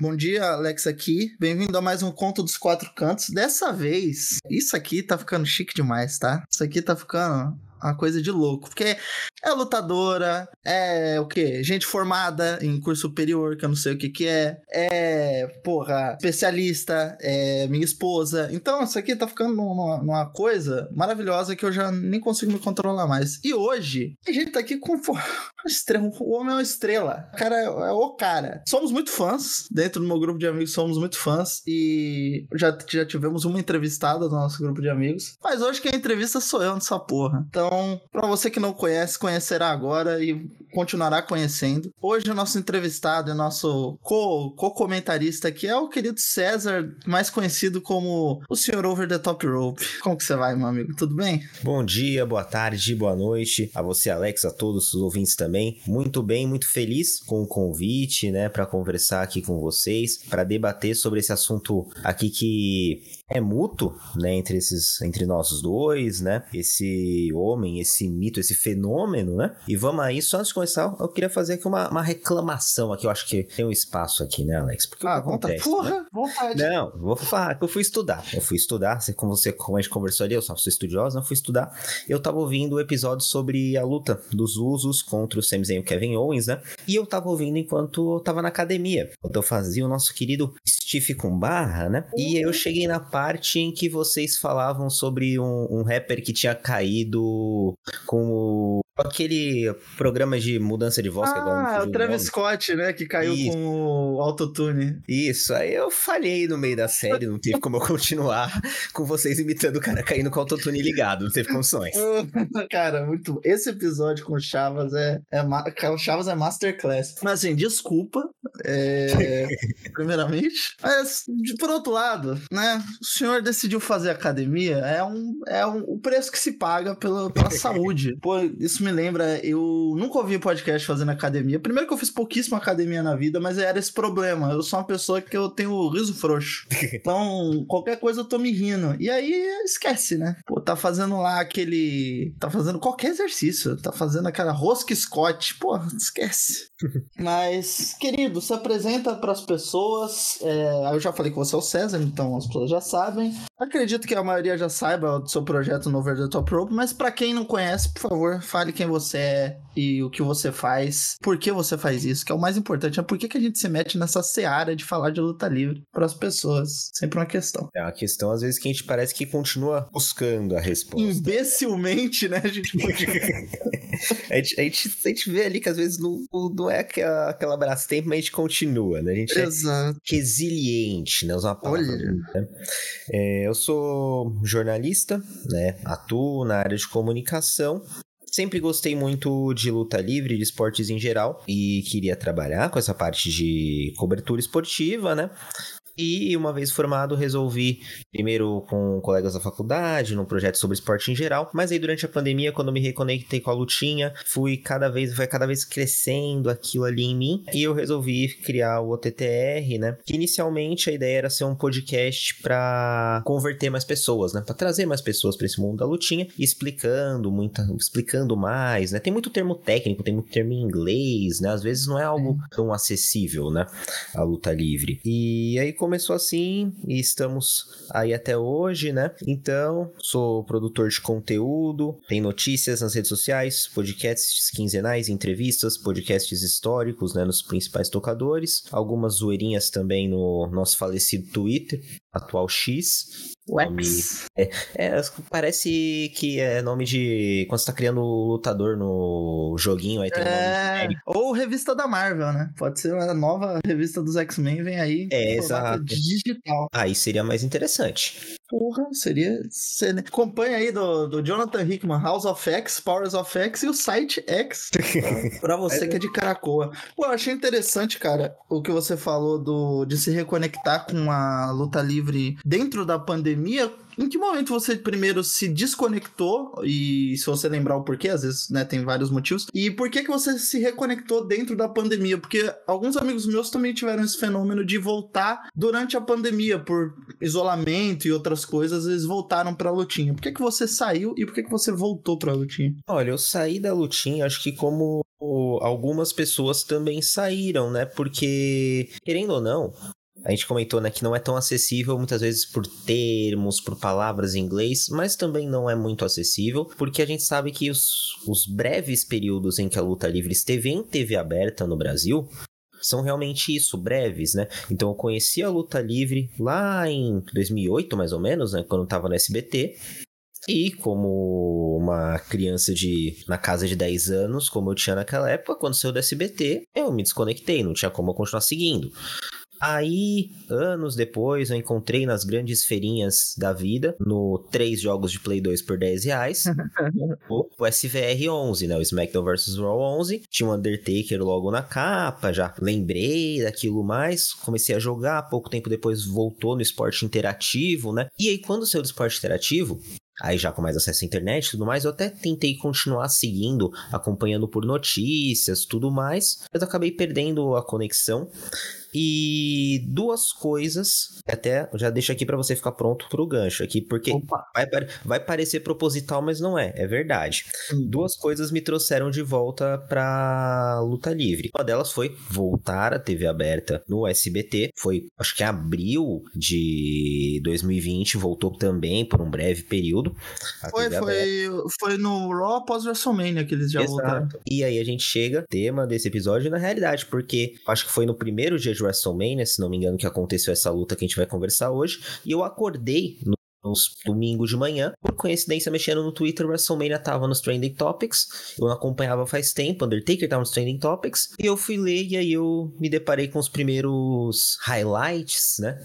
Bom dia, Alex aqui. Bem-vindo a mais um Conto dos Quatro Cantos. Dessa vez, isso aqui tá ficando chique demais, tá? Isso aqui tá ficando uma coisa de louco. Porque é lutadora, é o quê? Gente formada em curso superior, que eu não sei o que que é. É, porra, especialista, é minha esposa. Então, isso aqui tá ficando numa, numa coisa maravilhosa que eu já nem consigo me controlar mais. E hoje, a gente tá aqui com. O homem é uma estrela. O cara é, é, o cara. Somos muito fãs. Dentro do meu grupo de amigos, somos muito fãs. E já, já tivemos uma entrevistada do nosso grupo de amigos. Mas hoje quem entrevista sou eu nessa porra. Então, então, para você que não conhece, conhecerá agora e continuará conhecendo. Hoje o nosso entrevistado e nosso co-comentarista aqui é o querido César, mais conhecido como o Sr. Over the Top Rope. Como que você vai, meu amigo? Tudo bem? Bom dia, boa tarde, boa noite a você, Alex, a todos os ouvintes também. Muito bem, muito feliz com o convite, né, para conversar aqui com vocês, para debater sobre esse assunto aqui que é mútuo, né, entre esses entre nós dois, né? Esse homem esse mito, esse fenômeno, né? E vamos aí, só antes de começar, eu queria fazer aqui uma, uma reclamação aqui. Eu acho que tem um espaço aqui, né, Alex? Porque ah, vontade. Porra, né? vontade. Não, vou falar que eu fui estudar. Eu fui estudar, como você, como a gente conversou ali, eu só sou estudiosa, eu fui estudar. Eu tava ouvindo o episódio sobre a luta dos usos contra o Sami Zayn e o Kevin Owens, né? E eu tava ouvindo enquanto eu tava na academia. Enquanto eu fazia o nosso querido Steve com barra, né? Uhum. E eu cheguei na parte em que vocês falavam sobre um, um rapper que tinha caído com o aquele programa de mudança de voz ah, que agora Ah, o Travis Scott, né? Que caiu Isso. com o autotune. Isso, aí eu falhei no meio da série, não teve como eu continuar com vocês imitando o cara caindo com o autotune ligado, não teve condições. cara, muito. Esse episódio com o Chavas é. é o Chavas é masterclass. Mas assim, desculpa. É... primeiramente. Mas, por outro lado, né? O senhor decidiu fazer academia, é um, é um, o preço que se paga pela, pela saúde. Pô, isso me lembra, eu nunca ouvi podcast fazendo academia. Primeiro que eu fiz pouquíssima academia na vida, mas era esse problema. Eu sou uma pessoa que eu tenho riso frouxo. Então, qualquer coisa eu tô me rindo. E aí, esquece, né? Pô, tá fazendo lá aquele. Tá fazendo qualquer exercício. Tá fazendo aquela rosca Scott. Pô, esquece. mas, querido, se apresenta para as pessoas. É, eu já falei que você é o César, então as pessoas já sabem. Acredito que a maioria já saiba do seu projeto no Over the Top Rope, mas para quem não conhece, por favor, fale quem você é e o que você faz, por que você faz isso, que é o mais importante, é por que, que a gente se mete nessa seara de falar de luta livre para as pessoas. Sempre uma questão. É uma questão, às vezes, que a gente parece que continua buscando a resposta. Imbecilmente, né? A gente a, gente, a, gente, a gente vê ali que às vezes não, não é aquela, aquela braço tempo, mas a gente continua, né? A gente é Exato. é resiliente, né? Usar uma palavra. Olha. Né? É, eu sou jornalista, né? Atuo na área de comunicação. Sempre gostei muito de luta livre, de esportes em geral, e queria trabalhar com essa parte de cobertura esportiva, né? E uma vez formado, resolvi, primeiro com colegas da faculdade, num projeto sobre esporte em geral, mas aí durante a pandemia, quando me reconectei com a lutinha, fui cada vez, foi cada vez crescendo aquilo ali em mim, e eu resolvi criar o OTTR, né? Que inicialmente a ideia era ser um podcast para converter mais pessoas, né? Para trazer mais pessoas para esse mundo da lutinha, explicando muita, explicando mais, né? Tem muito termo técnico, tem muito termo em inglês, né? Às vezes não é algo tão acessível, né? A luta livre. E aí começou assim e estamos aí até hoje, né? Então, sou produtor de conteúdo, tem notícias nas redes sociais, podcasts quinzenais, entrevistas, podcasts históricos, né, nos principais tocadores, algumas zoeirinhas também no nosso falecido Twitter, atual X. Nome, é, é, parece que é nome de. Quando você tá criando o lutador no joguinho, aí tem é, nome Ou revista da Marvel, né? Pode ser uma nova revista dos X-Men, vem aí. É, exato. Digital. Aí seria mais interessante. Porra, seria. Acompanha aí do, do Jonathan Hickman, House of X, Powers of X e o Site X. pra você que é de Caracoa. Pô, eu achei interessante, cara, o que você falou do, de se reconectar com a luta livre dentro da pandemia em que momento você primeiro se desconectou? E se você lembrar o porquê, às vezes, né, tem vários motivos. E por que que você se reconectou dentro da pandemia? Porque alguns amigos meus também tiveram esse fenômeno de voltar durante a pandemia, por isolamento e outras coisas, eles voltaram pra lutinha. Por que que você saiu e por que que você voltou pra lutinha? Olha, eu saí da lutinha, acho que como algumas pessoas também saíram, né? Porque, querendo ou não, a gente comentou né, que não é tão acessível muitas vezes por termos, por palavras em inglês, mas também não é muito acessível, porque a gente sabe que os, os breves períodos em que a luta livre esteve em TV aberta no Brasil são realmente isso, breves, né? Então eu conheci a luta livre lá em 2008, mais ou menos, né? Quando eu tava no SBT. E como uma criança de na casa de 10 anos, como eu tinha naquela época, quando saiu do SBT, eu me desconectei, não tinha como eu continuar seguindo. Aí, anos depois, eu encontrei nas grandes feirinhas da vida, no três jogos de Play 2 por 10 reais, o, o SVR 11, né? O SmackDown vs. Raw 11. Tinha o Undertaker logo na capa, já lembrei daquilo mais. Comecei a jogar, pouco tempo depois voltou no esporte interativo, né? E aí, quando saiu do esporte interativo, aí já com mais acesso à internet e tudo mais, eu até tentei continuar seguindo, acompanhando por notícias, tudo mais, mas eu acabei perdendo a conexão. E duas coisas, até já deixo aqui para você ficar pronto pro gancho aqui, porque vai, vai parecer proposital, mas não é, é verdade. Hum. Duas coisas me trouxeram de volta pra luta livre. Uma delas foi voltar à TV aberta no SBT, foi acho que abril de 2020, voltou também por um breve período. Foi, foi, foi no Raw após WrestleMania que eles já Exato. voltaram. E aí a gente chega, tema desse episódio, na realidade, porque acho que foi no primeiro dia de de WrestleMania, se não me engano, que aconteceu essa luta que a gente vai conversar hoje. E eu acordei no nos domingos de manhã. Por coincidência, mexendo no Twitter, WrestleMania tava nos Trending Topics. Eu não acompanhava faz tempo, Undertaker tava nos Trending Topics. E eu fui ler e aí eu me deparei com os primeiros highlights, né?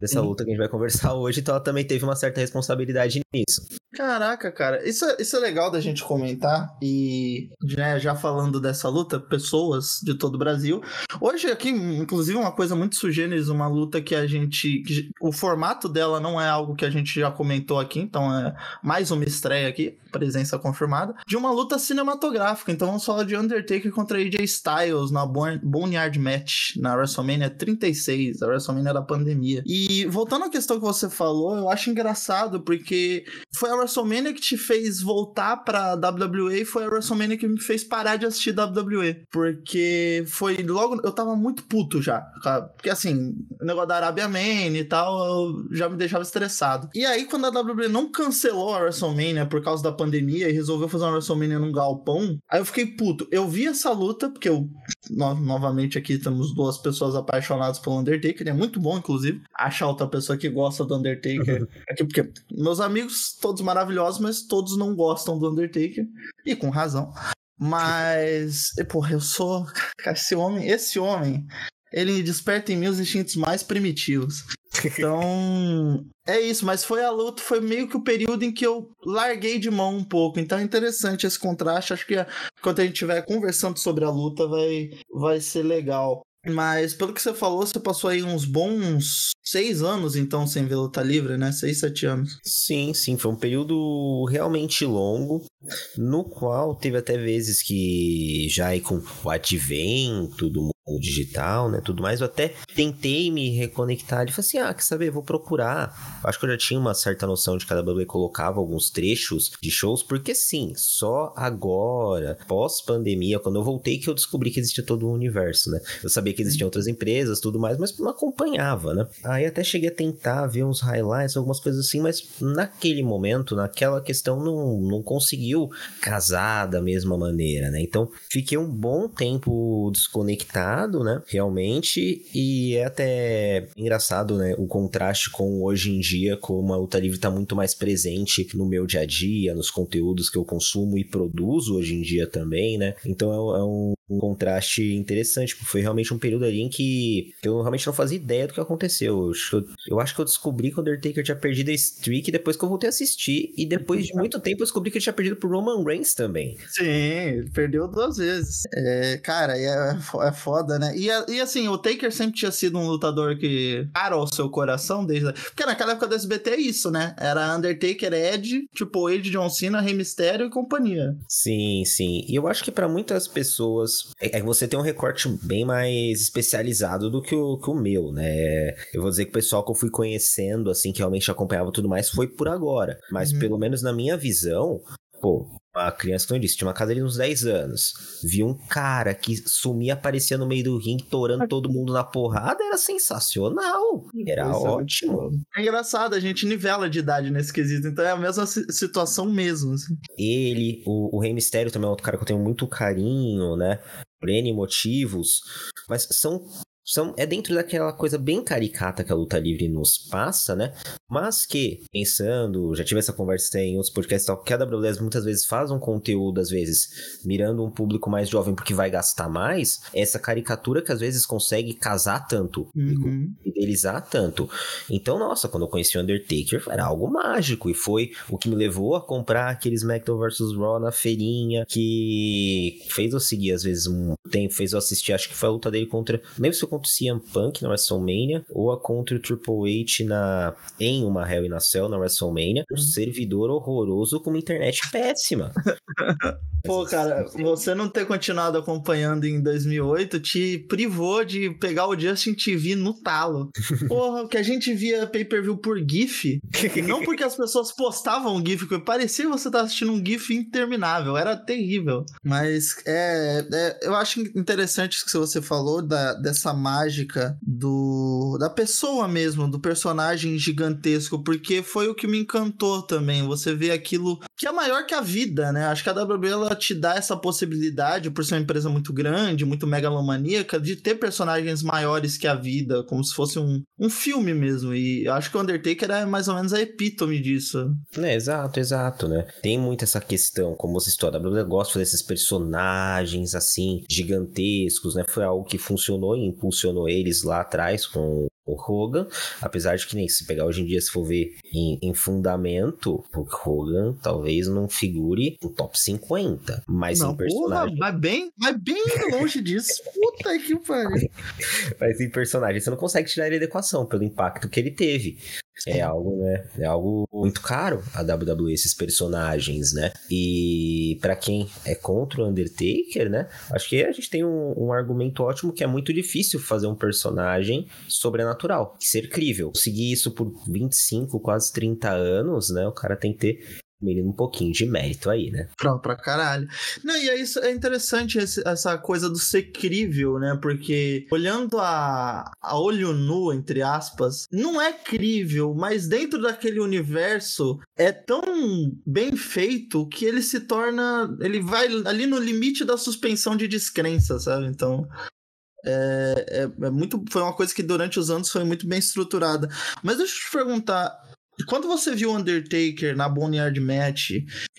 Dessa luta que a gente vai conversar hoje, então ela também teve uma certa responsabilidade nisso. Caraca, cara, isso é, isso é legal da gente comentar. E né, já falando dessa luta, pessoas de todo o Brasil. Hoje, aqui, inclusive, uma coisa muito sugêneres, uma luta que a gente. Que, o formato dela não é algo que a gente já comentou aqui, então é mais uma estreia aqui, presença confirmada, de uma luta cinematográfica. Então vamos falar de Undertaker contra AJ Styles na Boneyard Match, na WrestleMania 36, a WrestleMania da pandemia. E voltando à questão que você falou, eu acho engraçado porque foi a WrestleMania que te fez voltar pra WWE foi a WrestleMania que me fez parar de assistir WWE. Porque foi logo. Eu tava muito puto já. Porque assim, o negócio da Arabia Man e tal, já me deixava estressado. E aí, quando a WWE não cancelou a WrestleMania por causa da pandemia e resolveu fazer uma WrestleMania num galpão, aí eu fiquei puto. Eu vi essa luta, porque eu. No, novamente aqui temos duas pessoas apaixonadas pelo Undertaker. É muito bom, inclusive, achar outra pessoa que gosta do Undertaker aqui, porque meus amigos, todos maravilhosos, mas todos não gostam do Undertaker. E com razão. Mas, porra, eu sou. Esse homem, esse homem, ele desperta em mim os instintos mais primitivos. Então, é isso, mas foi a luta, foi meio que o período em que eu larguei de mão um pouco. Então é interessante esse contraste. Acho que quando a gente estiver conversando sobre a luta, vai, vai ser legal. Mas pelo que você falou, você passou aí uns bons seis anos, então, sem ver luta livre, né? Seis, sete anos. Sim, sim, foi um período realmente longo, no qual teve até vezes que já aí com o advento do o digital, né, tudo mais, eu até tentei me reconectar e falei assim, ah, quer saber, vou procurar. Acho que eu já tinha uma certa noção de que a WWE colocava alguns trechos de shows, porque sim, só agora, pós-pandemia, quando eu voltei que eu descobri que existia todo o universo, né. Eu sabia que existiam outras empresas, tudo mais, mas não acompanhava, né. Aí até cheguei a tentar ver uns highlights, algumas coisas assim, mas naquele momento, naquela questão, não, não conseguiu casar da mesma maneira, né. Então, fiquei um bom tempo desconectado né? Realmente. E é até engraçado, né? O contraste com hoje em dia, como a luta livre tá muito mais presente no meu dia a dia, nos conteúdos que eu consumo e produzo hoje em dia também, né? Então é, é um um contraste interessante, porque foi realmente um período ali em que eu realmente não fazia ideia do que aconteceu. Eu, eu acho que eu descobri que o Undertaker tinha perdido a streak depois que eu voltei a assistir, e depois de muito tempo eu descobri que ele tinha perdido pro Roman Reigns também. Sim, perdeu duas vezes. É, cara, é, é foda, né? E, e assim, o Taker sempre tinha sido um lutador que para o seu coração desde. Porque naquela época do SBT é isso, né? Era Undertaker, Ed, tipo Ed, John Cena, Rey Mysterio e companhia. Sim, sim. E eu acho que para muitas pessoas é, é você tem um recorte bem mais especializado do que o, que o meu, né? Eu vou dizer que o pessoal que eu fui conhecendo, assim, que realmente acompanhava tudo mais, foi por agora. Mas uhum. pelo menos na minha visão, pô, a criança, como eu disse, tinha uma casa ali uns 10 anos. Viu um cara que sumia, aparecia no meio do ringue, torando todo mundo na porrada, era sensacional. Era é ótimo. É engraçado, a gente nivela de idade nesse quesito, então é a mesma situação mesmo. Assim. Ele, o, o Rei Mistério também é outro cara que eu tenho muito carinho, né? Por N motivos. Mas são são, é dentro daquela coisa bem caricata que a luta livre nos passa, né? Mas que, pensando, já tive essa conversa em outros podcasts, tal, que a WWS muitas vezes faz um conteúdo, às vezes, mirando um público mais jovem porque vai gastar mais, essa caricatura que às vezes consegue casar tanto, uhum. fidelizar tanto. Então, nossa, quando eu conheci o Undertaker, era algo mágico, e foi o que me levou a comprar aqueles SmackDown vs Raw na feirinha, que fez eu seguir, às vezes, um tempo, fez eu assistir, acho que foi a luta dele contra, lembro se eu contra o CM Punk na WrestleMania ou a contra o Triple H na, em uma Hell in a Cell na WrestleMania. Um uhum. servidor horroroso com uma internet péssima. Pô, cara, você não ter continuado acompanhando em 2008 te privou de pegar o Justin TV no talo. Porra, que a gente via pay-per-view por GIF, não porque as pessoas postavam GIF, porque parecia que você tava assistindo um GIF interminável, era terrível. Mas é, é eu acho interessante isso que você falou da, dessa mágica do da pessoa mesmo, do personagem gigantesco, porque foi o que me encantou também. Você vê aquilo que é maior que a vida, né? Acho que a WWE ela te dá essa possibilidade, por ser uma empresa muito grande, muito megalomaníaca, de ter personagens maiores que a vida, como se fosse um, um filme mesmo. E acho que o Undertaker é mais ou menos a epítome disso. É, exato, exato, né? Tem muito essa questão, como você citou, a WWE gosta desses personagens assim, gigantescos, né? Foi algo que funcionou e impulsionou impulsionou eles lá atrás com o Hogan, apesar de que nem se pegar hoje em dia, se for ver em, em fundamento, o Hogan talvez não figure no top 50, mas não, em personagem... Porra, vai bem, vai bem longe disso, puta que pariu. mas em personagem você não consegue tirar ele da equação pelo impacto que ele teve. É algo, né? É algo muito caro a WWE, esses personagens, né? E para quem é contra o Undertaker, né? Acho que a gente tem um, um, argumento ótimo que é muito difícil fazer um personagem sobrenatural, ser crível. Seguir isso por 25, quase 30 anos, né? O cara tem que ter menino um pouquinho de mérito aí, né? Pra, pra caralho. Não, e é isso, é interessante esse, essa coisa do ser crível, né? Porque olhando a, a olho nu, entre aspas, não é crível, mas dentro daquele universo é tão bem feito que ele se torna. Ele vai ali no limite da suspensão de descrença, sabe? Então. É, é, é muito, foi uma coisa que durante os anos foi muito bem estruturada. Mas deixa eu te perguntar, quando você viu o Undertaker na Boneyard Match,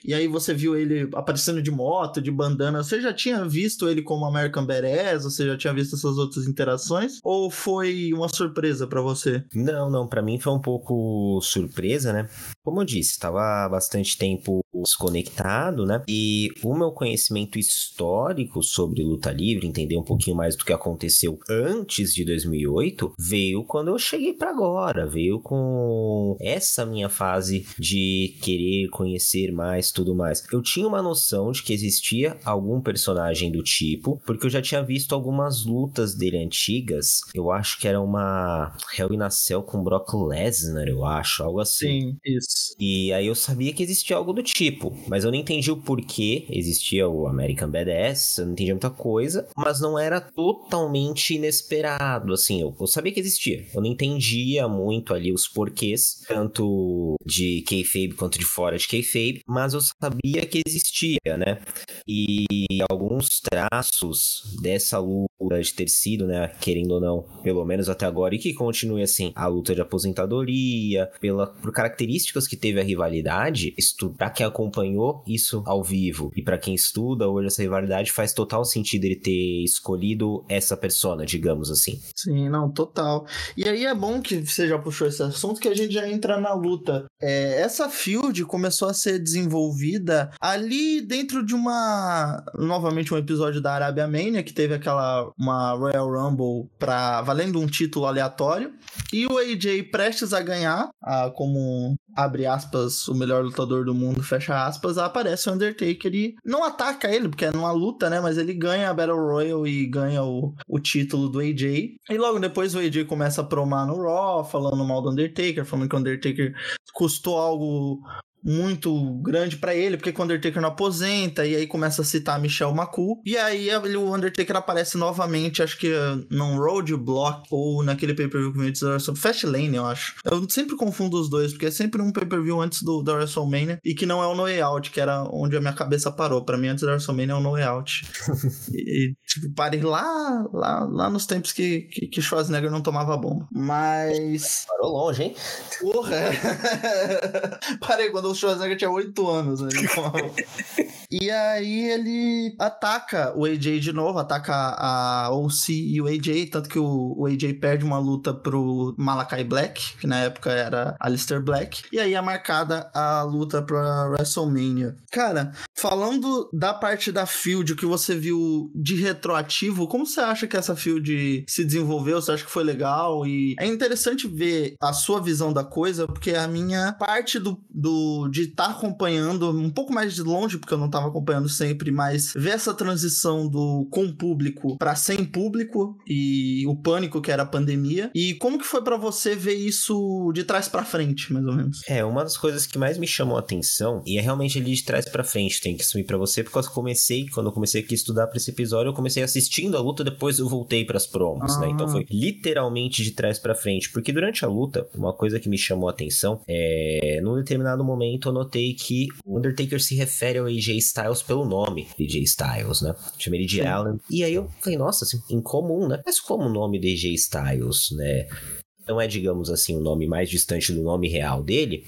e aí você viu ele aparecendo de moto, de bandana, você já tinha visto ele como American Badass? Você já tinha visto essas outras interações? Ou foi uma surpresa para você? Não, não, para mim foi um pouco surpresa, né? Como eu disse, estava bastante tempo desconectado, né? E o meu conhecimento histórico sobre luta livre, entender um pouquinho mais do que aconteceu antes de 2008, veio quando eu cheguei para agora, veio com essa essa minha fase de querer conhecer mais tudo mais. Eu tinha uma noção de que existia algum personagem do tipo, porque eu já tinha visto algumas lutas dele antigas. Eu acho que era uma Hell in a Cell com Brock Lesnar, eu acho, algo assim. Sim, isso. E aí eu sabia que existia algo do tipo, mas eu não entendi o porquê existia o American Badass, eu não entendia muita coisa, mas não era totalmente inesperado, assim, eu, eu sabia que existia. Eu não entendia muito ali os porquês, tanto tanto de kayfabe quanto de fora de kayfabe, mas eu sabia que existia, né? E alguns traços dessa luta de ter sido, né, querendo ou não, pelo menos até agora, e que continue assim, a luta de aposentadoria, pela, por características que teve a rivalidade, para quem acompanhou isso ao vivo e para quem estuda hoje essa rivalidade, faz total sentido ele ter escolhido essa persona, digamos assim. Sim, não, total. E aí é bom que você já puxou esse assunto que a gente já entra na luta. É, essa field começou a ser desenvolvida ali dentro de uma. Novamente, um episódio da Arábia Mania, que teve aquela uma Royal Rumble para valendo um título aleatório. E o AJ prestes a ganhar, a, como abre aspas, o melhor lutador do mundo, fecha aspas, aparece o Undertaker e não ataca ele, porque é numa luta, né? Mas ele ganha a Battle Royale e ganha o, o título do AJ. E logo depois o AJ começa a promar no Raw, falando mal do Undertaker, falando que o Undertaker custou algo muito grande para ele, porque quando o Undertaker não aposenta, e aí começa a citar Michel Macu, e aí o Undertaker aparece novamente, acho que num Roadblock, ou naquele pay-per-view que me sobre Fastlane, eu acho. Eu sempre confundo os dois, porque é sempre um pay-per-view antes do, da WrestleMania, e que não é o No Way Out, que era onde a minha cabeça parou. para mim, antes da WrestleMania é o No Way Out. e, tipo, parei lá, lá, lá nos tempos que, que, que Schwarzenegger não tomava bomba. Mas... Parou longe, hein? Porra! parei quando o Schwarzenegger tinha 8 anos, né? e aí ele ataca o AJ de novo, ataca a OC e o AJ, tanto que o, o AJ perde uma luta pro Malakai Black, que na época era Alistair Black, e aí é marcada a luta pra WrestleMania. Cara, falando da parte da field que você viu de retroativo, como você acha que essa field se desenvolveu? Você acha que foi legal? E é interessante ver a sua visão da coisa, porque a minha parte do, do de estar tá acompanhando um pouco mais de longe, porque eu não estava acompanhando sempre, mas ver essa transição do com público para sem público e o pânico que era a pandemia. E como que foi para você ver isso de trás para frente, mais ou menos? É, uma das coisas que mais me chamou a atenção, e é realmente ali de trás para frente, tem que assumir para você, porque eu comecei, quando eu comecei aqui a estudar para esse episódio, eu comecei assistindo a luta, depois eu voltei para as promos, ah. né? Então ah. foi literalmente de trás para frente, porque durante a luta, uma coisa que me chamou a atenção é, num determinado momento momento eu notei que o Undertaker se refere ao AJ Styles pelo nome AJ Styles, né? Chama ele de Sim. Alan. E aí eu falei, nossa, assim, incomum, né? Mas como o nome de AJ Styles, né? Não é, digamos assim, o nome mais distante do nome real dele,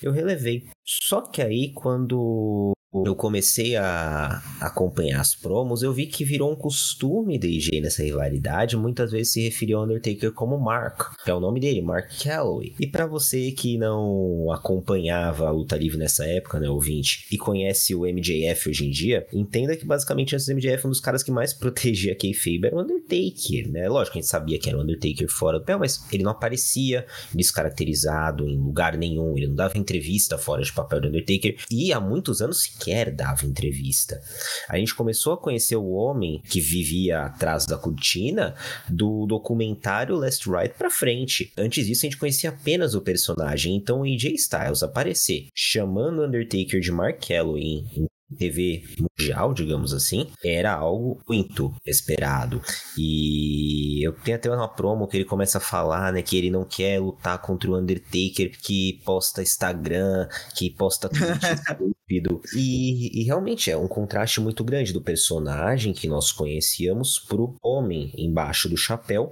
eu relevei. Só que aí, quando eu comecei a acompanhar as promos, eu vi que virou um costume da IG nessa rivalidade, muitas vezes se referir ao Undertaker como Mark, que é o nome dele, Mark Calloway. E para você que não acompanhava a luta livre nessa época, né, ouvinte, e conhece o MJF hoje em dia, entenda que basicamente antes do MJF um dos caras que mais protegia Kayfabe era o Undertaker, né? Lógico a gente sabia que era o Undertaker fora do pé, mas ele não aparecia descaracterizado em lugar nenhum, ele não dava entrevista fora de papel do Undertaker, e há muitos anos sequer dava entrevista. A gente começou a conhecer o homem que vivia atrás da cortina do documentário Last Ride pra frente. Antes disso, a gente conhecia apenas o personagem. Então, o AJ Styles aparecer chamando Undertaker de Mark Calloway em TV mundial, digamos assim, era algo muito esperado. E eu tenho até uma promo que ele começa a falar, né, que ele não quer lutar contra o Undertaker que posta Instagram, que posta tweet estúpido. E, e, realmente é um contraste muito grande do personagem que nós conhecíamos pro homem embaixo do chapéu.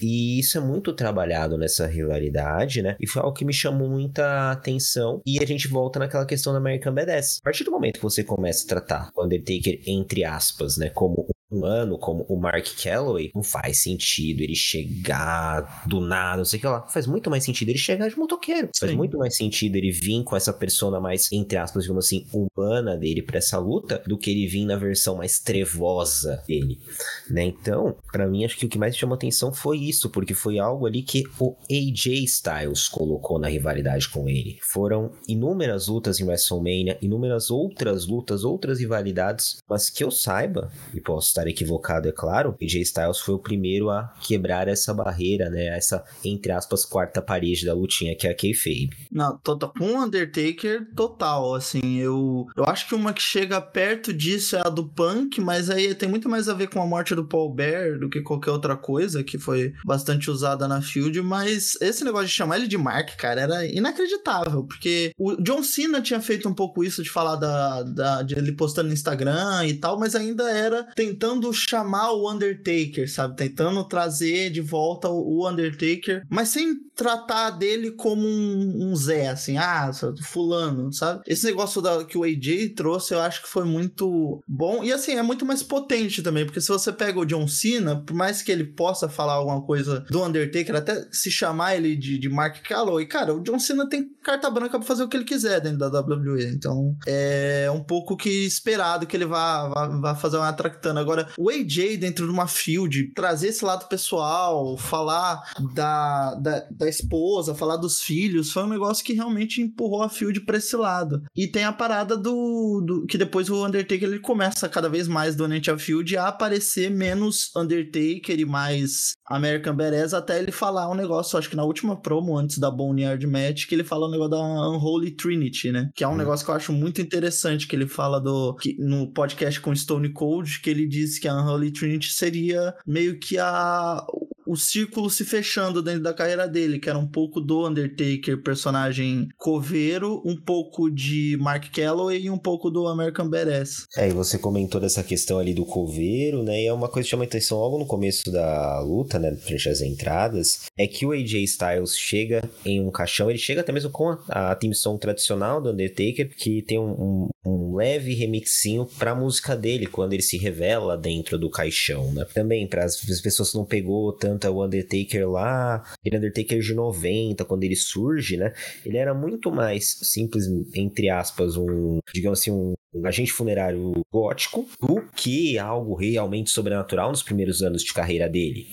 E isso é muito trabalhado nessa rivalidade, né? E foi algo que me chamou muita atenção. E a gente volta naquela questão da American Badass. A partir do momento que você começa a tratar o Undertaker, entre aspas, né, como humano como o Mark Calloway, não faz sentido ele chegar do nada, não sei o que lá. Faz muito mais sentido ele chegar de motoqueiro. Sim. Faz muito mais sentido ele vir com essa persona mais, entre aspas, digamos assim, humana dele para essa luta, do que ele vir na versão mais trevosa dele, né? Então, para mim, acho que o que mais chamou atenção foi isso, porque foi algo ali que o AJ Styles colocou na rivalidade com ele. Foram inúmeras lutas em WrestleMania, inúmeras outras lutas, outras rivalidades, mas que eu saiba, e posso estar estar equivocado, é claro, AJ Styles foi o primeiro a quebrar essa barreira, né? Essa, entre aspas, quarta parede da lutinha que é a kayfabe. Não, total, com o Undertaker, total, assim, eu, eu acho que uma que chega perto disso é a do Punk, mas aí tem muito mais a ver com a morte do Paul Bear do que qualquer outra coisa, que foi bastante usada na Field, mas esse negócio de chamar ele de Mark, cara, era inacreditável, porque o John Cena tinha feito um pouco isso de falar da, da de ele postando no Instagram e tal, mas ainda era tentando chamar o Undertaker, sabe? Tentando trazer de volta o Undertaker, mas sem tratar dele como um, um Zé, assim, ah, fulano, sabe? Esse negócio da, que o AJ trouxe, eu acho que foi muito bom. E assim, é muito mais potente também, porque se você pega o John Cena, por mais que ele possa falar alguma coisa do Undertaker, até se chamar ele de, de Mark Calloway, cara, o John Cena tem carta branca pra fazer o que ele quiser dentro da WWE. Então, é um pouco que esperado que ele vá, vá, vá fazer uma tractando. Agora, o AJ dentro de uma field, trazer esse lado pessoal, falar da, da, da esposa, falar dos filhos, foi um negócio que realmente empurrou a field pra esse lado. E tem a parada do, do que depois o Undertaker ele começa cada vez mais durante a field a aparecer menos Undertaker e mais American Badass até ele falar um negócio, acho que na última promo antes da Boneyard Match, que ele fala o um negócio da Unholy Trinity, né? Que é um hum. negócio que eu acho muito interessante, que ele fala do que, no podcast com Stone Cold, que ele diz que a Unholy Trinity seria meio que a o círculo se fechando dentro da carreira dele, que era um pouco do Undertaker, personagem coveiro, um pouco de Mark Calloway e um pouco do American Badass. É, e você comentou dessa questão ali do coveiro, né? E é uma coisa que chama atenção logo no começo da luta, né? Frente às entradas, é que o AJ Styles chega em um caixão, ele chega até mesmo com a, a song tradicional do Undertaker, que tem um, um, um leve remixinho pra música dele, quando ele se revela dentro do caixão, né? Também, para as pessoas que não pegou tanto canta o Undertaker lá, aquele Undertaker de 90, quando ele surge, né? Ele era muito mais simples, entre aspas, um, digamos assim, um, um agente funerário gótico do que algo realmente sobrenatural nos primeiros anos de carreira dele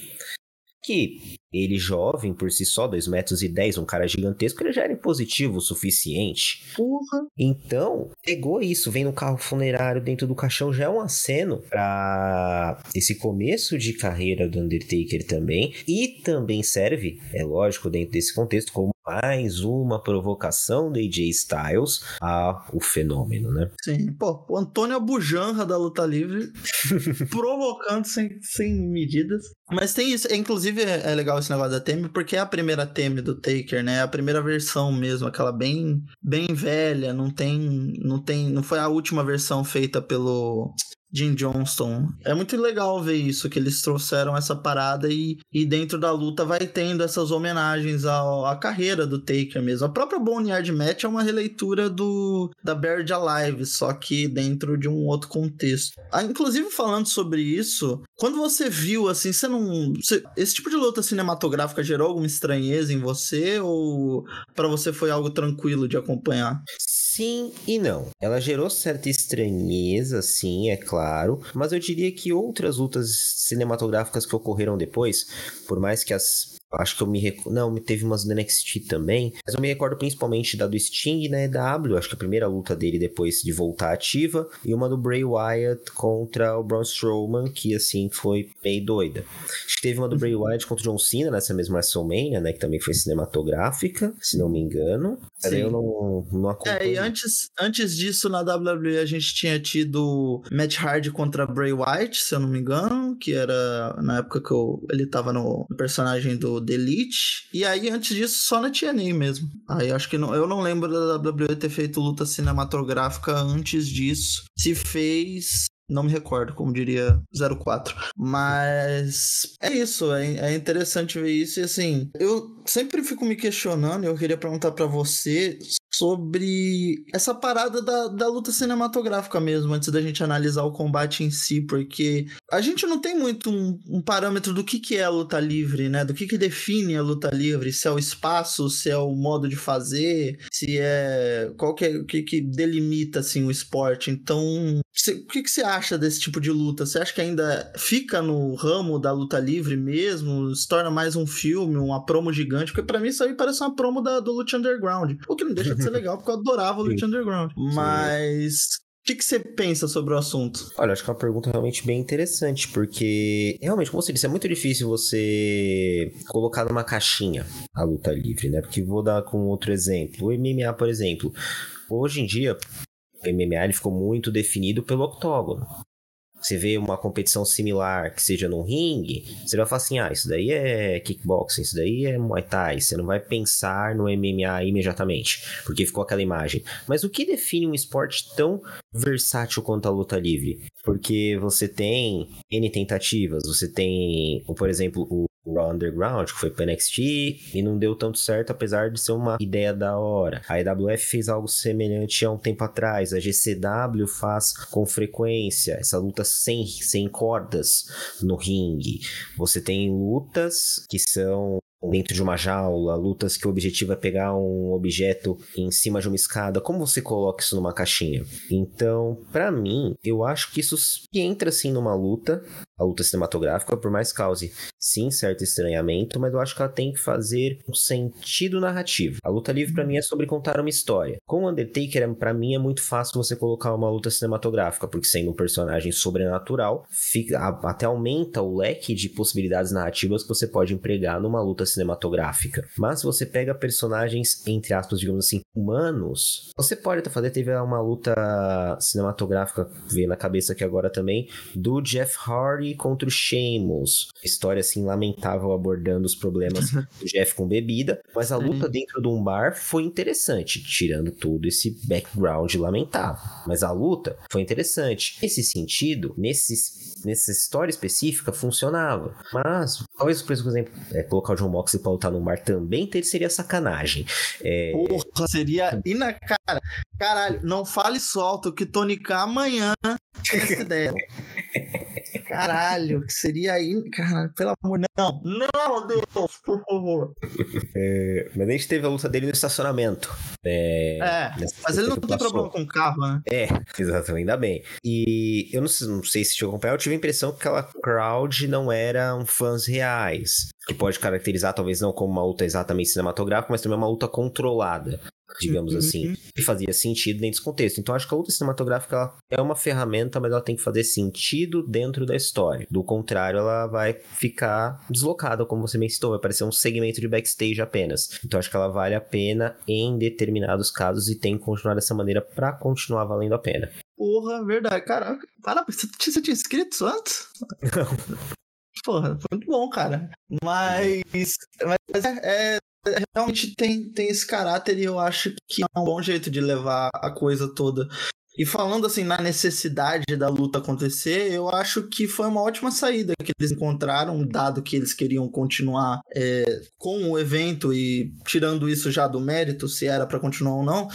que ele jovem por si só, 2 metros e 10, um cara gigantesco, ele já era impositivo o suficiente. Porra. Então, pegou isso, vem no carro funerário dentro do caixão, já é um aceno para esse começo de carreira do Undertaker também, e também serve, é lógico, dentro desse contexto, como mais uma provocação do AJ Styles ao fenômeno, né? Sim, pô, o Antônio Bujanra da luta livre, provocando sem, sem medidas. Mas tem isso, inclusive é legal esse negócio da Teme, porque é a primeira Teme do Taker, né? É a primeira versão mesmo, aquela bem bem velha, não tem não tem, não foi a última versão feita pelo Jim Johnston. É muito legal ver isso, que eles trouxeram essa parada e, e dentro da luta vai tendo essas homenagens à carreira do Taker mesmo. A própria Boneyard Match é uma releitura do da Buried Alive, só que dentro de um outro contexto. Ah, inclusive, falando sobre isso, quando você viu, assim, você não... Você, esse tipo de luta cinematográfica gerou alguma estranheza em você ou para você foi algo tranquilo de acompanhar? Sim e não. Ela gerou certa estranheza, sim, é claro, mas eu diria que outras lutas cinematográficas que ocorreram depois, por mais que as Acho que eu me recordo. Não, teve umas do NXT também. Mas eu me recordo principalmente da do Sting na EW. Acho que a primeira luta dele depois de voltar ativa. E uma do Bray Wyatt contra o Braun Strowman, que assim foi bem doida. Acho que teve uma do Bray uhum. Wyatt contra o John Cena nessa mesma WrestleMania, né? Que também foi cinematográfica, se não me engano. Sim. eu não, não acompanho. É, e antes, antes disso, na WWE, a gente tinha tido Matt Hardy contra Bray Wyatt, se eu não me engano. Que era na época que eu, ele tava no personagem do The Elite. E aí, antes disso, só na TNA mesmo. Aí acho que não, eu não lembro da WWE ter feito luta cinematográfica antes disso. Se fez, não me recordo, como diria 04. Mas é isso, é, é interessante ver isso. E assim, eu sempre fico me questionando, eu queria perguntar para você sobre essa parada da, da luta cinematográfica mesmo, antes da gente analisar o combate em si, porque a gente não tem muito um, um parâmetro do que, que é a luta livre, né? Do que, que define a luta livre, se é o espaço, se é o modo de fazer, se é. qual que é o que, que delimita assim, o esporte. Então, o que, que você acha desse tipo de luta? Você acha que ainda fica no ramo da luta livre mesmo? Se torna mais um filme, uma promo gigante? Porque para mim isso aí parece uma promo da, do Lucha Underground. O que não deixa de ser legal, porque eu adorava o Lucha Underground. Mas O que, que você pensa sobre o assunto? Olha, acho que é uma pergunta realmente bem interessante, porque realmente, como você disse, é muito difícil você colocar numa caixinha a luta livre, né? Porque vou dar com outro exemplo. O MMA, por exemplo. Hoje em dia, o MMA ele ficou muito definido pelo octógono você vê uma competição similar que seja no ringue, você vai falar assim: ah, isso daí é kickboxing, isso daí é muay thai. Você não vai pensar no MMA imediatamente, porque ficou aquela imagem. Mas o que define um esporte tão versátil quanto a luta livre? Porque você tem N tentativas, você tem, por exemplo, o Raw Underground, que foi pro NXT, e não deu tanto certo, apesar de ser uma ideia da hora. A EWF fez algo semelhante há um tempo atrás, a GCW faz com frequência essa luta sem, sem cordas no ringue. Você tem lutas que são dentro de uma jaula, lutas que o objetivo é pegar um objeto em cima de uma escada, como você coloca isso numa caixinha? Então, para mim, eu acho que isso entra assim numa luta, a luta cinematográfica, por mais cause sim certo estranhamento, mas eu acho que ela tem que fazer um sentido narrativo. A luta livre para mim é sobre contar uma história. Com o Undertaker, para mim é muito fácil você colocar uma luta cinematográfica, porque sendo um personagem sobrenatural, fica, até aumenta o leque de possibilidades narrativas que você pode empregar numa luta cinematográfica. Mas se você pega personagens, entre aspas, digamos assim, humanos, você pode até fazer, teve uma luta cinematográfica, veio na cabeça aqui agora também, do Jeff Hardy contra o Sheamus. História assim lamentável abordando os problemas do Jeff com bebida, mas a luta dentro de um bar foi interessante, tirando todo esse background lamentável. Mas a luta foi interessante. Nesse sentido, nesse, nessa história específica funcionava. Mas talvez, por exemplo, é, colocar o John Moxley pra lutar num bar também seria sacanagem. É... Porra, seria na cara. Caralho, não fale solto que Tony K amanhã essa ideia. Caralho, que seria aí. Caralho, pelo amor de Não, não, Deus, por favor. É, mas a gente teve a luta dele no estacionamento. É, é mas ele não tem problema com o carro, né? É, exatamente, ainda bem. E eu não sei, não sei se te acompanhar, eu tive a impressão que aquela crowd não eram fãs reais. Que pode caracterizar, talvez não como uma luta exatamente cinematográfica, mas também uma luta controlada digamos assim, uhum. e fazia sentido dentro desse contexto. Então acho que a luta cinematográfica é uma ferramenta, mas ela tem que fazer sentido dentro da história. Do contrário, ela vai ficar deslocada, como você mencionou, vai parecer um segmento de backstage apenas. Então acho que ela vale a pena em determinados casos e tem que continuar dessa maneira para continuar valendo a pena. Porra, verdade. Caraca, parabéns. Você tinha inscrito antes? Não. Porra, foi muito bom, cara. Mas, mas é, é, realmente tem, tem esse caráter e eu acho que é um bom jeito de levar a coisa toda. E falando assim na necessidade da luta acontecer, eu acho que foi uma ótima saída que eles encontraram, dado que eles queriam continuar é, com o evento e tirando isso já do mérito, se era para continuar ou não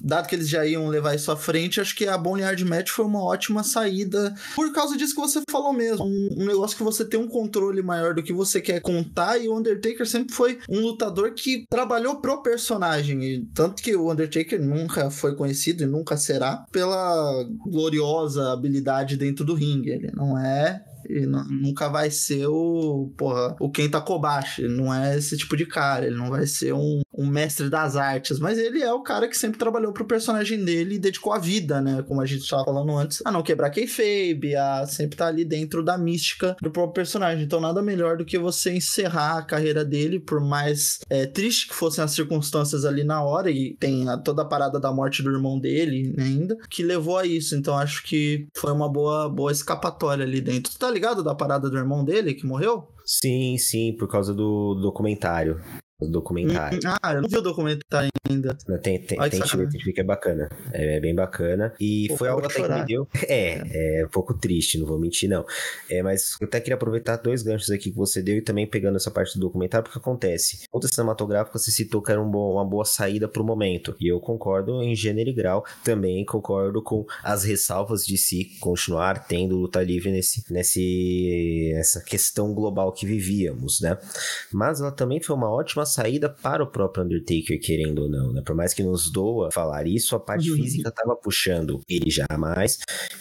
dado que eles já iam levar isso à frente, acho que a Boneyard Match foi uma ótima saída. Por causa disso que você falou mesmo. Um, um, negócio que você tem um controle maior do que você quer contar. E o Undertaker sempre foi um lutador que trabalhou pro personagem. E tanto que o Undertaker nunca foi conhecido e nunca será pela gloriosa habilidade dentro do ringue. Ele não é e nunca vai ser o, porra, o Kenta Kobashi. Não é esse tipo de cara. Ele não vai ser um, um mestre das artes. Mas ele é o cara que sempre trabalhou pro personagem dele e dedicou a vida, né? Como a gente estava falando antes, a não quebrar kayfabe, a sempre estar tá ali dentro da mística do próprio personagem. Então, nada melhor do que você encerrar a carreira dele, por mais é, triste que fossem as circunstâncias ali na hora, e tem a, toda a parada da morte do irmão dele né, ainda, que levou a isso. Então, acho que foi uma boa, boa escapatória ali dentro. Tu tá ligado da parada do irmão dele que morreu? Sim, sim, por causa do documentário o documentário. Hum, ah, eu não vi o documentário ainda. Tem, tem, Ai, tem que que é bacana. É, é, bem bacana. E Pô, foi algo até chorar. que me deu. É, é um pouco triste, não vou mentir, não. É, mas eu até queria aproveitar dois ganchos aqui que você deu e também pegando essa parte do documentário, porque acontece. Outra cinematográfica você citou que era um bom, uma boa saída pro momento. E eu concordo em gênero e grau. Também concordo com as ressalvas de se continuar tendo luta livre nesse, nesse, nessa questão global que vivíamos, né? Mas ela também foi uma ótima saída para o próprio Undertaker, querendo ou não, né? Por mais que nos doa falar isso, a parte uhum. física estava puxando ele já mais.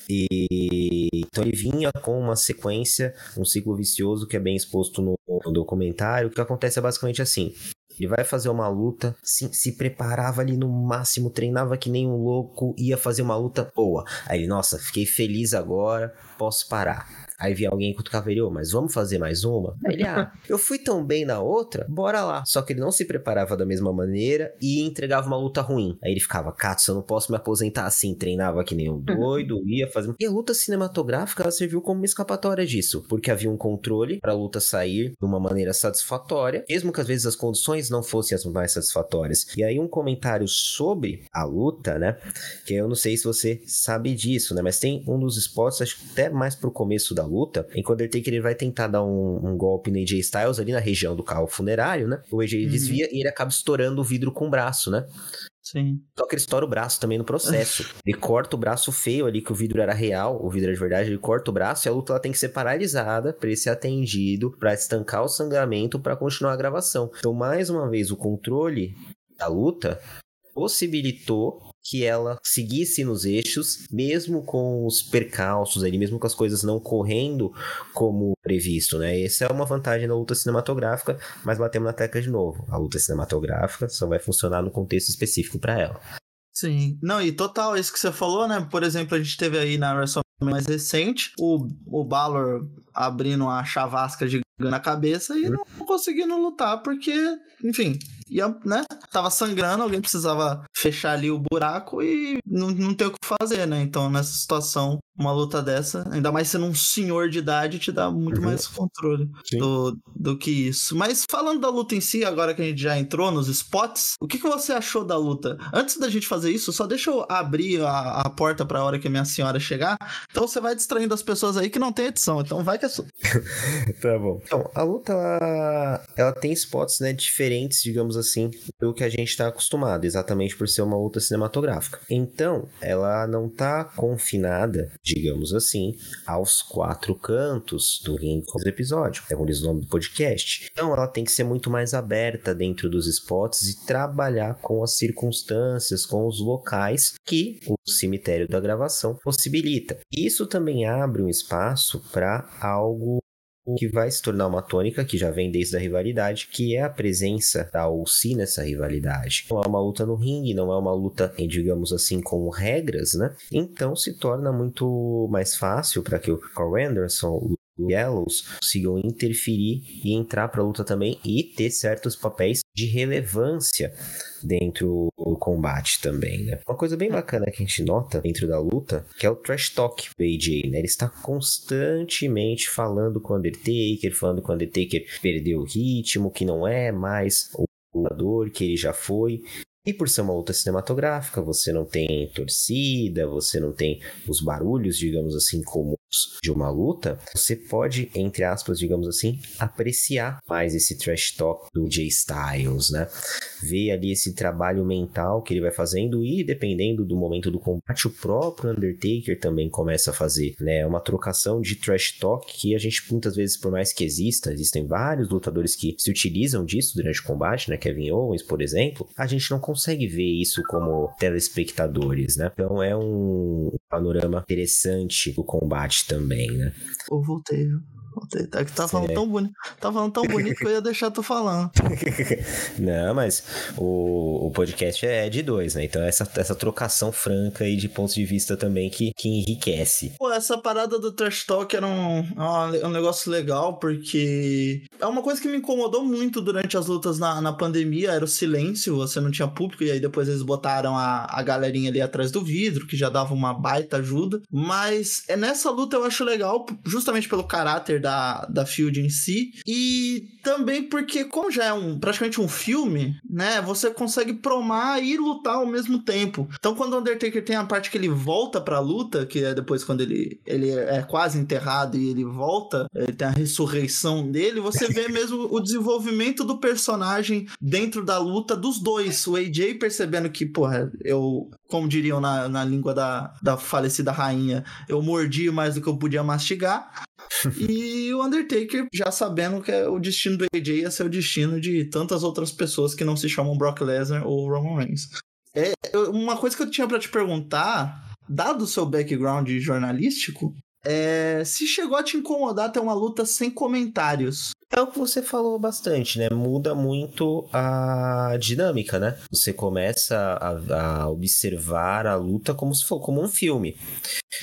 E então ele vinha com uma sequência, um ciclo vicioso que é bem exposto no, no documentário. O que acontece é basicamente assim: Ele vai fazer uma luta, se, se preparava ali no máximo, treinava que nem um louco, ia fazer uma luta boa. Aí ele, nossa, fiquei feliz agora, posso parar. Aí vinha alguém cutucava ele, mas vamos fazer mais uma? Aí ele, ah, eu fui tão bem na outra, bora lá. Só que ele não se preparava da mesma maneira e entregava uma luta ruim. Aí ele ficava, Katsu, eu não posso me aposentar assim. Treinava que nem um doido, ia fazer. E a luta cinematográfica, ela serviu como uma escapatória disso, porque havia um controle para a luta sair de uma maneira satisfatória, mesmo que às vezes as condições não fossem as mais satisfatórias. E aí um comentário sobre a luta, né? Que eu não sei se você sabe disso, né? Mas tem um dos spots, acho que até mais pro começo da luta, em que o Undertaker ele vai tentar dar um, um, golpe no AJ Styles ali na região do carro funerário, né? O AJ uhum. desvia e ele acaba estourando o vidro com o braço, né? Sim. Só que ele estoura o braço também no processo. ele corta o braço feio ali, que o vidro era real, o vidro era de verdade, ele corta o braço e a luta ela tem que ser paralisada para ele ser atendido, para estancar o sangramento, para continuar a gravação. Então, mais uma vez, o controle da luta possibilitou que ela seguisse nos eixos, mesmo com os percalços ali, mesmo com as coisas não correndo como previsto, né? Essa é uma vantagem da luta cinematográfica, mas batemos na tecla de novo. A luta cinematográfica só vai funcionar no contexto específico para ela. Sim. Não, e total, isso que você falou, né? Por exemplo, a gente teve aí na WrestleMania mais recente, o, o Balor abrindo a chavasca de na cabeça e não conseguindo lutar porque, enfim, ia, né? Tava sangrando, alguém precisava fechar ali o buraco e não, não tem o que fazer, né? Então, nessa situação, uma luta dessa, ainda mais sendo um senhor de idade, te dá muito uhum. mais controle do, do que isso. Mas falando da luta em si, agora que a gente já entrou nos spots, o que, que você achou da luta? Antes da gente fazer isso, só deixa eu abrir a, a porta pra hora que a minha senhora chegar. Então você vai distraindo as pessoas aí que não tem edição. Então vai que é sua. tá bom. Então, a luta, ela, ela tem spots, né, diferentes, digamos assim, do que a gente tá acostumado, exatamente por ser uma luta cinematográfica. Então, ela não tá confinada digamos assim, aos quatro cantos do episódio. É o nome do podcast. Então ela tem que ser muito mais aberta dentro dos spots e trabalhar com as circunstâncias, com os locais que o cemitério da gravação possibilita. Isso também abre um espaço para algo que vai se tornar uma tônica que já vem desde a rivalidade, que é a presença da UC nessa rivalidade. Não é uma luta no ringue, não é uma luta, digamos assim, com regras, né? Então se torna muito mais fácil para que o Carl Anderson, Yellows consigam interferir e entrar para a luta também e ter certos papéis de relevância dentro do combate também, né? Uma coisa bem bacana que a gente nota dentro da luta, que é o trash talk do AJ, né? Ele está constantemente falando com o Undertaker, falando com o Undertaker perdeu o ritmo, que não é mais o lutador que ele já foi. E por ser uma luta cinematográfica, você não tem torcida, você não tem os barulhos, digamos assim, comuns de uma luta, você pode, entre aspas, digamos assim, apreciar mais esse trash talk do Jay Styles, né? Ver ali esse trabalho mental que ele vai fazendo e, dependendo do momento do combate, o próprio Undertaker também começa a fazer, né? Uma trocação de trash talk que a gente muitas vezes, por mais que exista, existem vários lutadores que se utilizam disso durante o combate, né? Kevin Owens, por exemplo, a gente não consegue ver isso como telespectadores, né? Então é um panorama interessante do combate também, né? Pô, voltei, viu? Tá, tá falando tão bonito. Tá falando tão bonito que eu ia deixar tu falando. Não, mas o, o podcast é de dois, né? Então essa, essa trocação franca aí de pontos de vista também que, que enriquece. Pô, essa parada do trash talk era um, um, um negócio legal, porque é uma coisa que me incomodou muito durante as lutas na, na pandemia, era o silêncio, você não tinha público, e aí depois eles botaram a, a galerinha ali atrás do vidro, que já dava uma baita ajuda. Mas é nessa luta eu acho legal, justamente pelo caráter da, da Field em si. E também porque, como já é um, praticamente um filme, né? Você consegue promar e lutar ao mesmo tempo. Então, quando o Undertaker tem a parte que ele volta pra luta, que é depois quando ele, ele é quase enterrado e ele volta, ele tem a ressurreição dele, você vê mesmo o desenvolvimento do personagem dentro da luta dos dois. O AJ percebendo que, porra, eu, como diriam na, na língua da, da falecida rainha, eu mordi mais do que eu podia mastigar. e o Undertaker já sabendo que é o destino do AJ ia ser o destino de tantas outras pessoas que não se chamam Brock Lesnar ou Roman Reigns. É, uma coisa que eu tinha para te perguntar, dado o seu background jornalístico, É, se chegou a te incomodar ter uma luta sem comentários. É o que você falou bastante, né? Muda muito a dinâmica, né? Você começa a, a observar a luta como se for como um filme.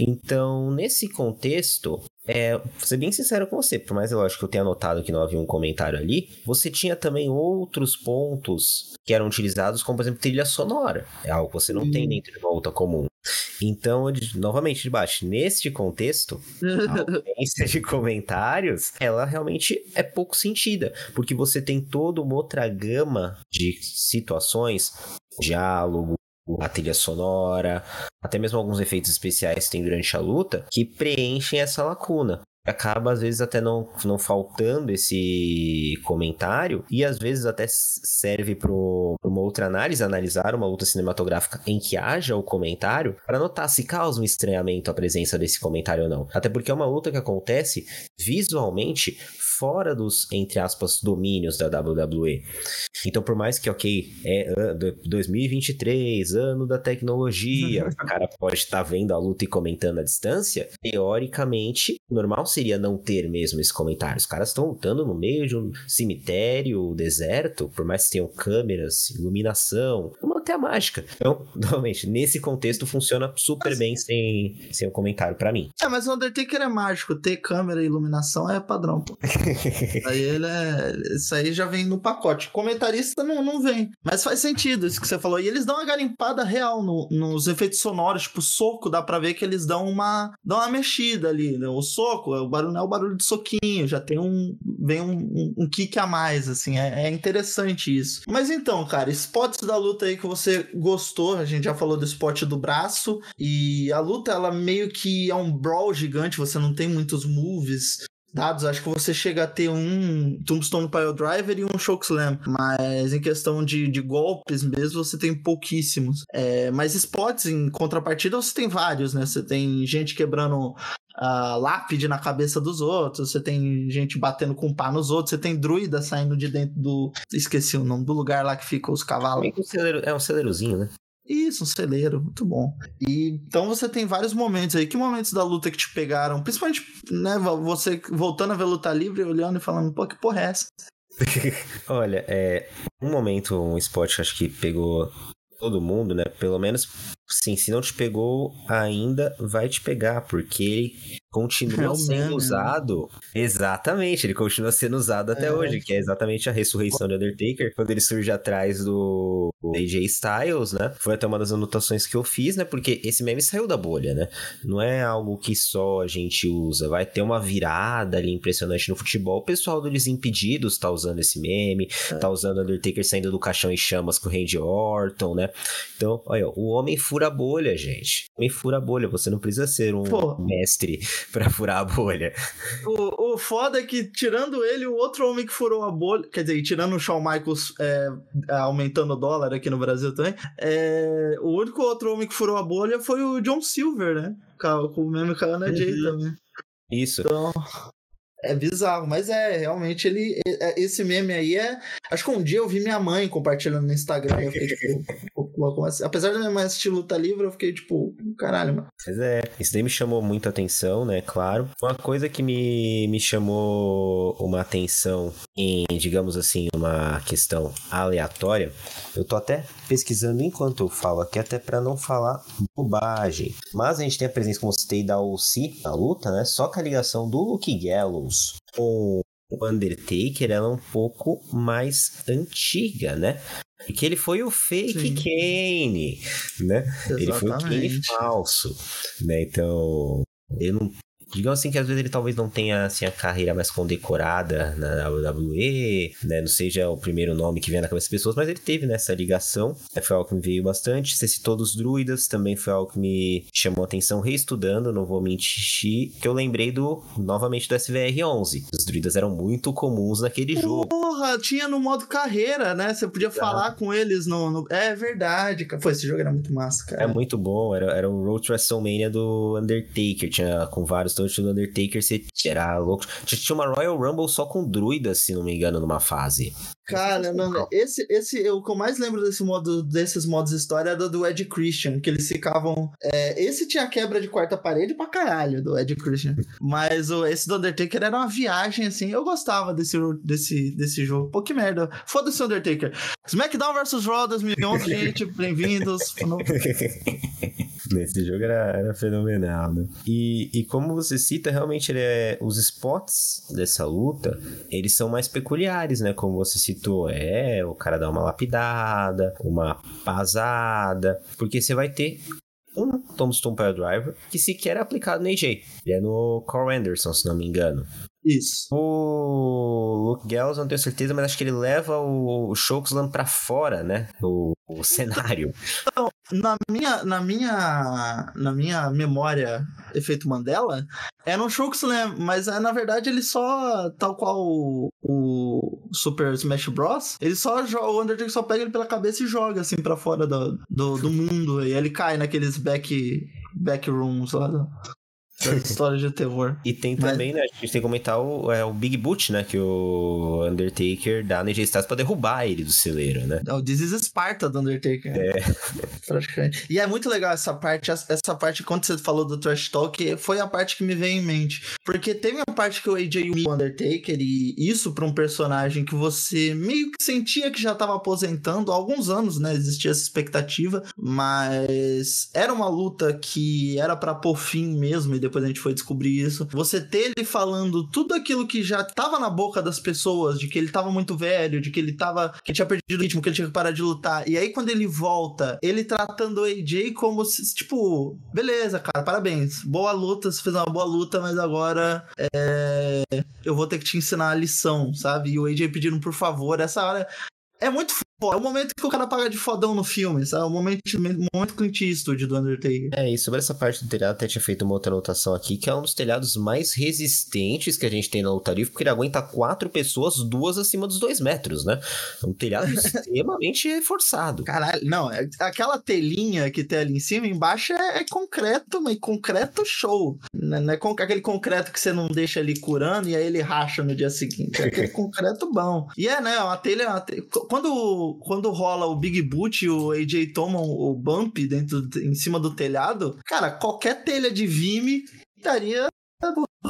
Então, nesse contexto, é, vou ser bem sincero com você, por mais lógico que eu tenha notado que não havia um comentário ali, você tinha também outros pontos que eram utilizados, como por exemplo trilha sonora. É algo que você não hum. tem dentro de uma luta comum. Então, novamente, de baixo, neste contexto, a ausência de comentários, ela realmente é pouco sentida, porque você tem toda uma outra gama de situações, diálogo, a trilha sonora, até mesmo alguns efeitos especiais que tem durante a luta, que preenchem essa lacuna acaba às vezes até não, não faltando esse comentário e às vezes até serve para uma outra análise, analisar uma luta cinematográfica em que haja o comentário para notar se causa um estranhamento a presença desse comentário ou não. Até porque é uma luta que acontece visualmente fora dos, entre aspas, domínios da WWE. Então, por mais que, ok, é 2023, ano da tecnologia, o cara pode estar vendo a luta e comentando à distância, teoricamente, normal seria não ter mesmo esse comentário. Os caras estão lutando no meio de um cemitério, deserto, por mais que tenham câmeras, iluminação, uma até a mágica. Então, normalmente, nesse contexto funciona super mas... bem sem, sem um comentário para mim. É, mas o Undertaker é mágico, ter câmera e iluminação é padrão, pô. aí ele é. Isso aí já vem no pacote. Comentarista não, não vem. Mas faz sentido isso que você falou. E eles dão uma garimpada real no, nos efeitos sonoros, tipo, soco, dá pra ver que eles dão uma. dão uma mexida ali, né? O soco, o barulho não é o barulho de soquinho, já tem um. vem um, um, um kick a mais, assim. É, é interessante isso. Mas então, cara, spots da luta aí que você gostou, a gente já falou do spot do braço. E a luta, ela meio que é um brawl gigante, você não tem muitos moves dados, acho que você chega a ter um Tombstone Pile Driver e um Chokeslam, mas em questão de, de golpes mesmo, você tem pouquíssimos. É, mas spots em contrapartida você tem vários, né? Você tem gente quebrando a lápide na cabeça dos outros, você tem gente batendo com pá nos outros, você tem druida saindo de dentro do. Esqueci o nome do lugar lá que fica os cavalos. É um celeirozinho, né? Isso, um celeiro, muito bom. E então você tem vários momentos aí. Que momentos da luta que te pegaram? Principalmente, né, você voltando a ver luta livre, olhando e falando, pô, que porra é essa? Olha, é um momento, um spot que acho que pegou todo mundo, né? Pelo menos, sim, se não te pegou ainda, vai te pegar, porque ele continua é sendo usado. Exatamente, ele continua sendo usado até é. hoje, que é exatamente a ressurreição do Undertaker, quando ele surge atrás do AJ Styles, né? Foi até uma das anotações que eu fiz, né? Porque esse meme saiu da bolha, né? Não é algo que só a gente usa, vai ter uma virada ali impressionante no futebol. O pessoal dos Impedidos tá usando esse meme, é. tá usando o Undertaker saindo do caixão em chamas com o Randy Orton, né? Então, olha, o homem fura a bolha, gente. Homem fura a bolha, você não precisa ser um Pô. mestre para furar a bolha. O, o foda é que, tirando ele, o outro homem que furou a bolha, quer dizer, tirando o Shawn Michaels é, aumentando o dólar aqui no Brasil também, é, o único outro homem que furou a bolha foi o John Silver, né? Com o meme Kana uhum. Jay também. Isso. Então, é bizarro, mas é, realmente ele. É, esse meme aí é. Acho que um dia eu vi minha mãe compartilhando no Instagram. Eu fiquei tipo. assim, apesar da minha mãe assistir luta livre, eu fiquei tipo, caralho, mano. Mas é, isso daí me chamou muita atenção, né? Claro. Uma coisa que me, me chamou uma atenção em, digamos assim, uma questão aleatória. Eu tô até pesquisando enquanto eu falo aqui, até para não falar bobagem. Mas a gente tem a presença, como citei, da OC na luta, né? Só com a ligação do Luke Gallows com o Undertaker, ela é um pouco mais antiga, né? Porque ele foi o fake Sim. Kane, né? Exatamente. Ele foi o Kane falso, né? Então, eu não digamos assim que às vezes ele talvez não tenha assim, a carreira mais condecorada na WWE, né? Não seja o primeiro nome que vem na cabeça das pessoas, mas ele teve nessa né, ligação. É, foi algo que me veio bastante. Você citou dos druidas, também foi algo que me chamou a atenção reestudando, não vou mentir, que eu lembrei do novamente do SVR11. Os druidas eram muito comuns naquele Porra, jogo. Porra, tinha no modo carreira, né? Você podia falar com eles no, no, É verdade, cara. Pô, esse jogo era muito massa, cara. É muito bom, era, era o Road to WrestleMania do Undertaker, tinha com vários então o Undertaker você era louco. Tinha uma Royal Rumble só com druidas, se não me engano, numa fase. Cara, não, esse, esse, o que eu mais lembro desse modo, desses modos história é do, Ed Christian, que eles ficavam. É, esse tinha quebra de quarta parede pra caralho do Ed Christian. Mas o, esse do Undertaker era uma viagem, assim. Eu gostava desse, desse, desse jogo. Pô, que merda. Foda-se Undertaker. SmackDown vs Raw 2011, gente. Bem-vindos. Nesse jogo era, era fenomenal, né? E, e como você cita, realmente é, os spots dessa luta, eles são mais peculiares, né? Como você é, o cara dá uma lapidada, uma pasada, porque você vai ter um Tombstone Pile Driver que sequer é aplicado no AJ. Ele é no Carl Anderson, se não me engano. Isso. O Luke Gallows, não tenho certeza, mas acho que ele leva o Chokeslam pra fora, né? O, o cenário. Então, na minha, na minha, na minha memória, efeito Mandela, era um Chokeslam, mas é, na verdade ele só, tal qual o, o Super Smash Bros, ele só joga, o Undertaker só pega ele pela cabeça e joga assim pra fora do, do, do mundo, e ele cai naqueles back, back rooms lá. História de terror. E tem também, Mas... né? A gente tem que comentar o, é, o Big Boot, né? Que o Undertaker dá no Styles pra derrubar ele do celeiro, né? É o This is Sparta do Undertaker. É. Praticamente. E é muito legal essa parte. Essa parte, quando você falou do Trash Talk, foi a parte que me veio em mente. Porque teve uma parte que o AJ uniu o Undertaker e isso pra um personagem que você meio que sentia que já tava aposentando há alguns anos, né? Existia essa expectativa. Mas era uma luta que era para pôr fim mesmo e depois a gente foi descobrir isso. Você ter ele falando tudo aquilo que já tava na boca das pessoas, de que ele tava muito velho, de que ele tava. que tinha perdido o ritmo, que ele tinha que parar de lutar. E aí, quando ele volta, ele tratando o AJ como se, tipo, beleza, cara, parabéns. Boa luta, você fez uma boa luta, mas agora é, eu vou ter que te ensinar a lição, sabe? E o AJ pedindo por favor, essa hora é muito foda. É o momento que o cara paga de fodão no filme, sabe? O momento, momento Clint Eastwood do Undertaker. É, e sobre essa parte do telhado, até tinha feito uma outra anotação aqui, que é um dos telhados mais resistentes que a gente tem na luta livre, porque ele aguenta quatro pessoas, duas acima dos dois metros, né? É um telhado extremamente reforçado. Caralho, não, é, aquela telinha que tem ali em cima, embaixo é, é concreto, mas concreto show. Não é, é aquele concreto que você não deixa ali curando e aí ele racha no dia seguinte. É aquele concreto bom. E é, né, uma telha, uma telha quando, quando rola o Big Boot e o AJ tomam o bump dentro, em cima do telhado, cara, qualquer telha de Vime estaria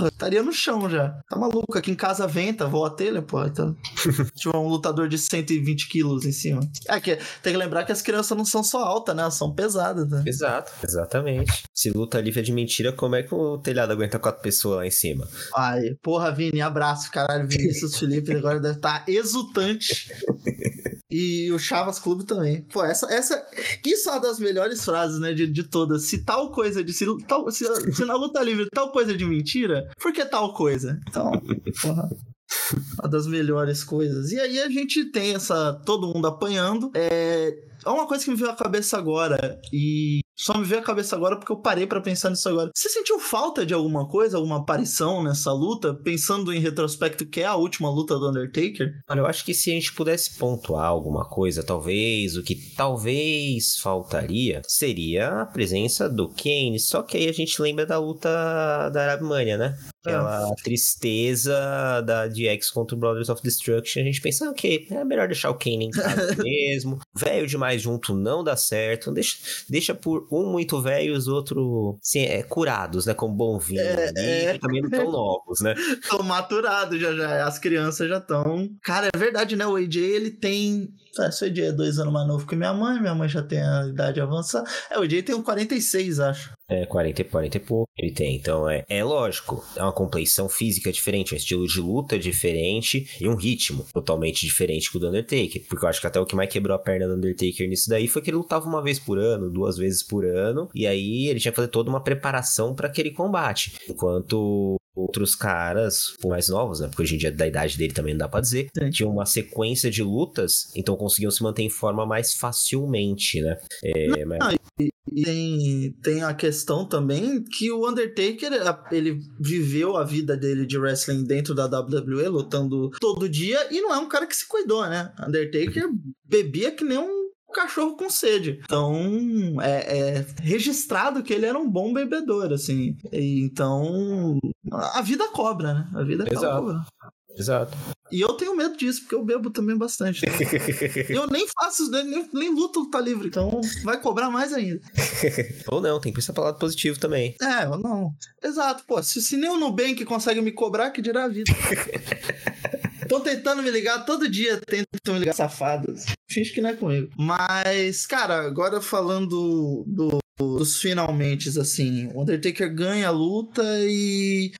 estaria no chão já. Tá maluco. Aqui em casa venta, voa a telha, pô. Então, tiver um lutador de 120 quilos em cima. É que tem que lembrar que as crianças não são só altas, né? Elas são pesadas, né? Exato, exatamente. Se luta livre é de mentira, como é que o telhado aguenta quatro pessoas lá em cima? Ai, porra, Vini, abraço, caralho. Vinícius Felipe agora deve estar tá exultante. E o Chavas Clube também. Pô, essa, essa. Isso é uma das melhores frases, né? De, de todas. Se tal coisa de. Se, tal, se, se na luta livre tal coisa de mentira, por que tal coisa? Então, porra. Uma das melhores coisas. E aí a gente tem essa. Todo mundo apanhando. É. É uma coisa que me veio à cabeça agora. E só me veio à cabeça agora porque eu parei para pensar nisso agora. Você sentiu falta de alguma coisa, alguma aparição nessa luta, pensando em retrospecto que é a última luta do Undertaker? Olha, eu acho que se a gente pudesse pontuar alguma coisa, talvez, o que talvez faltaria seria a presença do Kane. Só que aí a gente lembra da luta da Arabmania, né? Aquela é. tristeza da DX contra o Brothers of Destruction. A gente pensa, ah, ok, é melhor deixar o Kane em casa mesmo. Velho demais junto não dá certo. Deixa, deixa por um muito velho e os outros sim, é, curados, né? Com bom vinho. É, é... também não tão novos, né? Estão maturados já, já. As crianças já estão. Cara, é verdade, né? O AJ ele tem. É, o AJ é dois anos mais novo que minha mãe, minha mãe já tem a idade avançada. É, o AJ tem um 46, acho. É, 40, 40 e pouco ele tem. Então é, é lógico, é uma compleição física diferente, um estilo de luta diferente e um ritmo totalmente diferente que o do Undertaker. Porque eu acho que até o que mais quebrou a perna do Undertaker nisso daí foi que ele lutava uma vez por ano, duas vezes por ano, e aí ele tinha que fazer toda uma preparação para aquele combate. Enquanto outros caras mais novos, né? Porque hoje em dia da idade dele também não dá pra dizer. Sim. Tinham uma sequência de lutas, então conseguiam se manter em forma mais facilmente, né? É, não, mas... não, e, e tem, tem a questão também que o Undertaker, ele viveu a vida dele de wrestling dentro da WWE, lutando todo dia, e não é um cara que se cuidou, né? Undertaker bebia que nem um cachorro com sede. Então, é, é, registrado que ele era um bom bebedor, assim. E, então, a vida cobra, né? A vida Exato. cobra. Exato. E eu tenho medo disso, porque eu bebo também bastante. Né? eu nem faço, nem, nem luto luta livre, então vai cobrar mais ainda. ou não, tem que pensar pro lado positivo também. É, ou não. Exato, pô, se, se nem o Nubank consegue me cobrar, que dirá a vida. Tô tentando me ligar todo dia, tentam me ligar safados. Finge que não é comigo. Mas, cara, agora falando do, dos finalmente, assim, o Undertaker ganha a luta e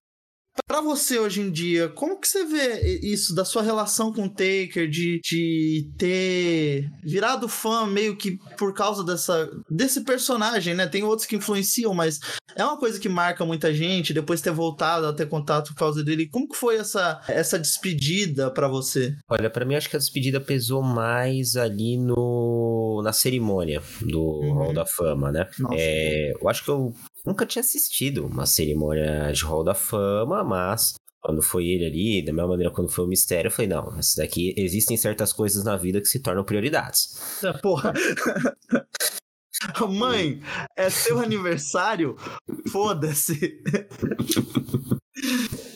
para você hoje em dia, como que você vê isso da sua relação com o Taker, de, de ter virado fã meio que por causa dessa, desse personagem, né? Tem outros que influenciam, mas é uma coisa que marca muita gente, depois ter voltado a ter contato por causa dele. Como que foi essa, essa despedida para você? Olha, para mim acho que a despedida pesou mais ali no na cerimônia do uhum. Hall da Fama, né? É, eu acho que eu nunca tinha assistido uma cerimônia de Hall da Fama, mas quando foi ele ali, da mesma maneira quando foi o mistério, eu falei, não, esse daqui existem certas coisas na vida que se tornam prioridades. Porra. Mãe, é seu aniversário? Foda-se.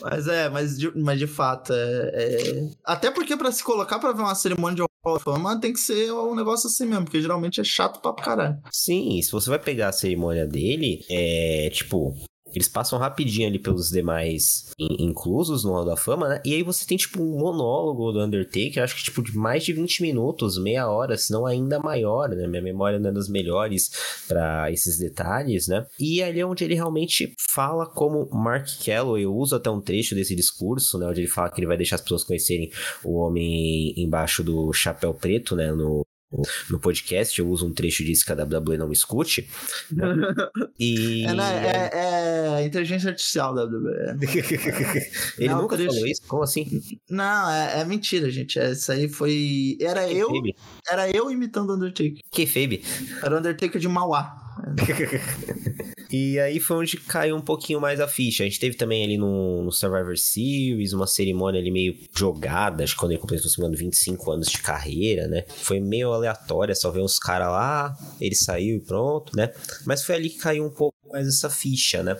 mas é, mas de, mas de fato, é, é... até porque para se colocar para ver uma cerimônia de Hall of Fama tem que ser um negócio assim mesmo, porque geralmente é chato pra caralho. Sim, se você vai pegar a cerimônia dele, é tipo, eles passam rapidinho ali pelos demais in inclusos no Hall da Fama, né? E aí você tem, tipo, um monólogo do Undertaker, acho que, tipo, de mais de 20 minutos, meia hora, se não ainda maior, né? Minha memória não é das melhores para esses detalhes, né? E ali é onde ele realmente fala como Mark Calloway, eu uso até um trecho desse discurso, né? Onde ele fala que ele vai deixar as pessoas conhecerem o homem embaixo do chapéu preto, né? No, no podcast, eu uso um trecho disso que a WWE não escute. Né? E... É, né, é, é, inteligência artificial da WWE. Ele não, nunca falou isso? Como assim? Não, é, é mentira, gente. É, isso aí foi. Era que eu. Febe? Era eu imitando o Undertaker. Que Febe? Era o Undertaker de Mauá. E aí foi onde caiu um pouquinho mais a ficha. A gente teve também ali no, no Survivor Series uma cerimônia ali meio jogada, acho que quando ele completou, se não 25 anos de carreira, né? Foi meio aleatória, só ver uns caras lá, ele saiu e pronto, né? Mas foi ali que caiu um pouco mais essa ficha, né?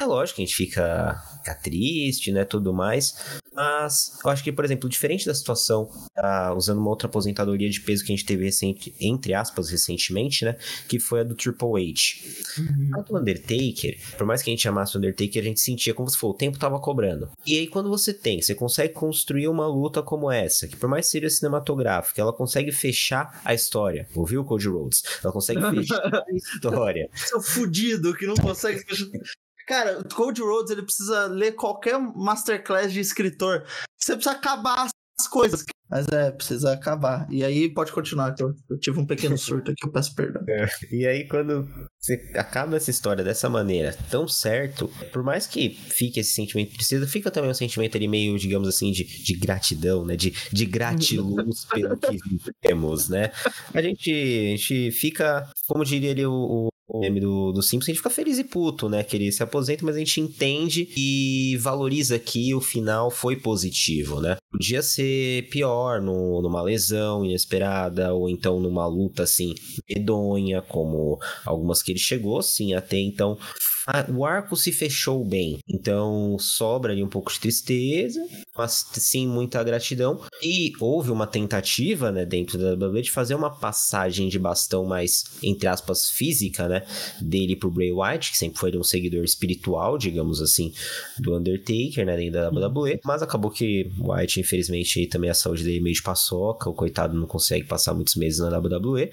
É lógico que a gente fica, fica triste, né, tudo mais, mas eu acho que, por exemplo, diferente da situação, uh, usando uma outra aposentadoria de peso que a gente teve recente, entre aspas, recentemente, né? Que foi a do Triple H. Uhum. A do Undertaker, por mais que a gente amasse o Undertaker, a gente sentia como se for, o tempo tava cobrando. E aí, quando você tem, você consegue construir uma luta como essa, que por mais que seja cinematográfica, ela consegue fechar a história. Ouviu, Cody Rhodes? Ela consegue fechar a história. Seu fudido que não consegue fechar. Cara, o Cold Rhodes ele precisa ler qualquer masterclass de escritor. Você precisa acabar as coisas. Mas é, precisa acabar. E aí pode continuar. Eu, eu tive um pequeno surto aqui, eu peço perdão. É. E aí, quando você acaba essa história dessa maneira, tão certo, por mais que fique esse sentimento de tristeza, fica também um sentimento ali meio, digamos assim, de, de gratidão, né? De, de gratiluz pelo que temos, né? A gente, a gente fica, como diria ali o, o meme do, do Simpsons, a gente fica feliz e puto, né? Que ele se aposenta, mas a gente entende e valoriza que o final foi positivo, né? Podia ser pior no, numa lesão inesperada, ou então numa luta assim, medonha, como algumas que ele chegou, sim, até então a, o arco se fechou bem. Então sobra ali um pouco de tristeza, mas sim muita gratidão. E houve uma tentativa, né, dentro da WWE de fazer uma passagem de bastão mais, entre aspas, física, né, dele pro Bray Wyatt, que sempre foi um seguidor espiritual, digamos assim, do Undertaker, né, dentro da WWE. Mas acabou que Wyatt, infelizmente, também a saúde dele meio de paçoca, o coitado não consegue passar muitos meses na WWE.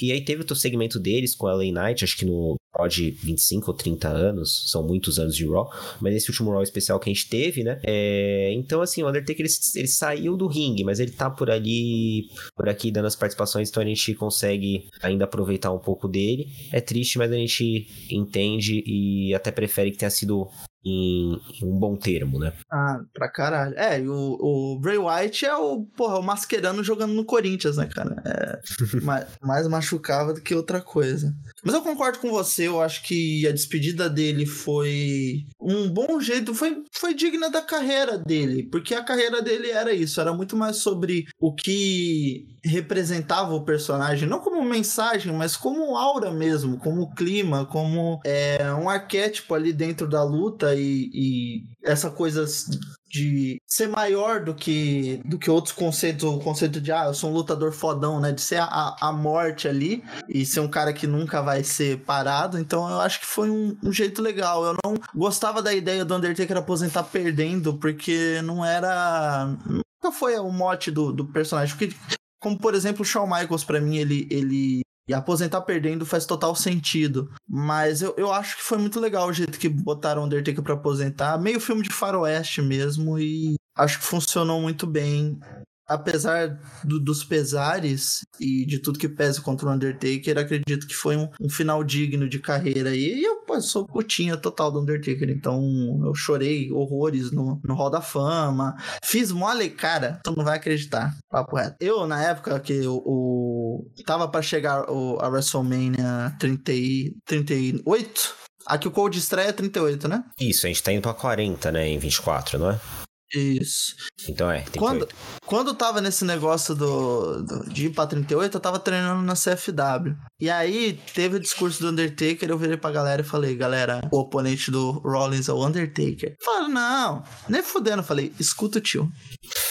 E aí teve o segmento deles com a LA Knight, acho que no de 25 ou 30 anos, são muitos anos de Raw, mas esse último Raw especial que a gente teve, né? É, então, assim, o Undertaker ele, ele saiu do ringue, mas ele tá por ali, por aqui dando as participações, então a gente consegue ainda aproveitar um pouco dele. É triste, mas a gente entende e até prefere que tenha sido em, em, um bom termo, né? Ah, pra caralho. É, o, o Bray Wyatt é o, porra, o mascherano jogando no Corinthians, né, cara? É mais, mais machucava do que outra coisa. Mas eu concordo com você, eu acho que a despedida dele foi um bom jeito, foi, foi digna da carreira dele, porque a carreira dele era isso, era muito mais sobre o que representava o personagem, não como mensagem, mas como aura mesmo, como clima, como é, um arquétipo ali dentro da luta e, e essa coisa de ser maior do que do que outros conceitos, o conceito de ah, eu sou um lutador fodão, né? De ser a, a morte ali e ser um cara que nunca vai ser parado. Então eu acho que foi um, um jeito legal. Eu não gostava da ideia do Undertaker aposentar perdendo, porque não era. Nunca foi o mote do, do personagem. Porque, como por exemplo, o Shawn Michaels, para mim, ele, ele e aposentar perdendo faz total sentido. Mas eu, eu acho que foi muito legal o jeito que botaram o Undertaker pra aposentar. Meio filme de faroeste mesmo. E acho que funcionou muito bem apesar do, dos pesares e de tudo que pesa contra o Undertaker, acredito que foi um, um final digno de carreira. E eu pô, sou putinha total do Undertaker, então eu chorei horrores no, no Hall da Fama. Fiz mole, cara, tu não vai acreditar. Papo reto. Eu, na época que o, o tava para chegar o, a WrestleMania 30 e, 38, Aqui o Cold estreia é 38, né? Isso, a gente tá indo pra 40, né? Em 24, não é? Isso. Então é, quando, quando tava nesse negócio do, do, de ir pra 38, eu tava treinando na CFW. E aí teve o discurso do Undertaker, eu virei pra galera e falei, galera, o oponente do Rollins é o Undertaker. Falaram, não, nem fudendo. falei, escuta o tio.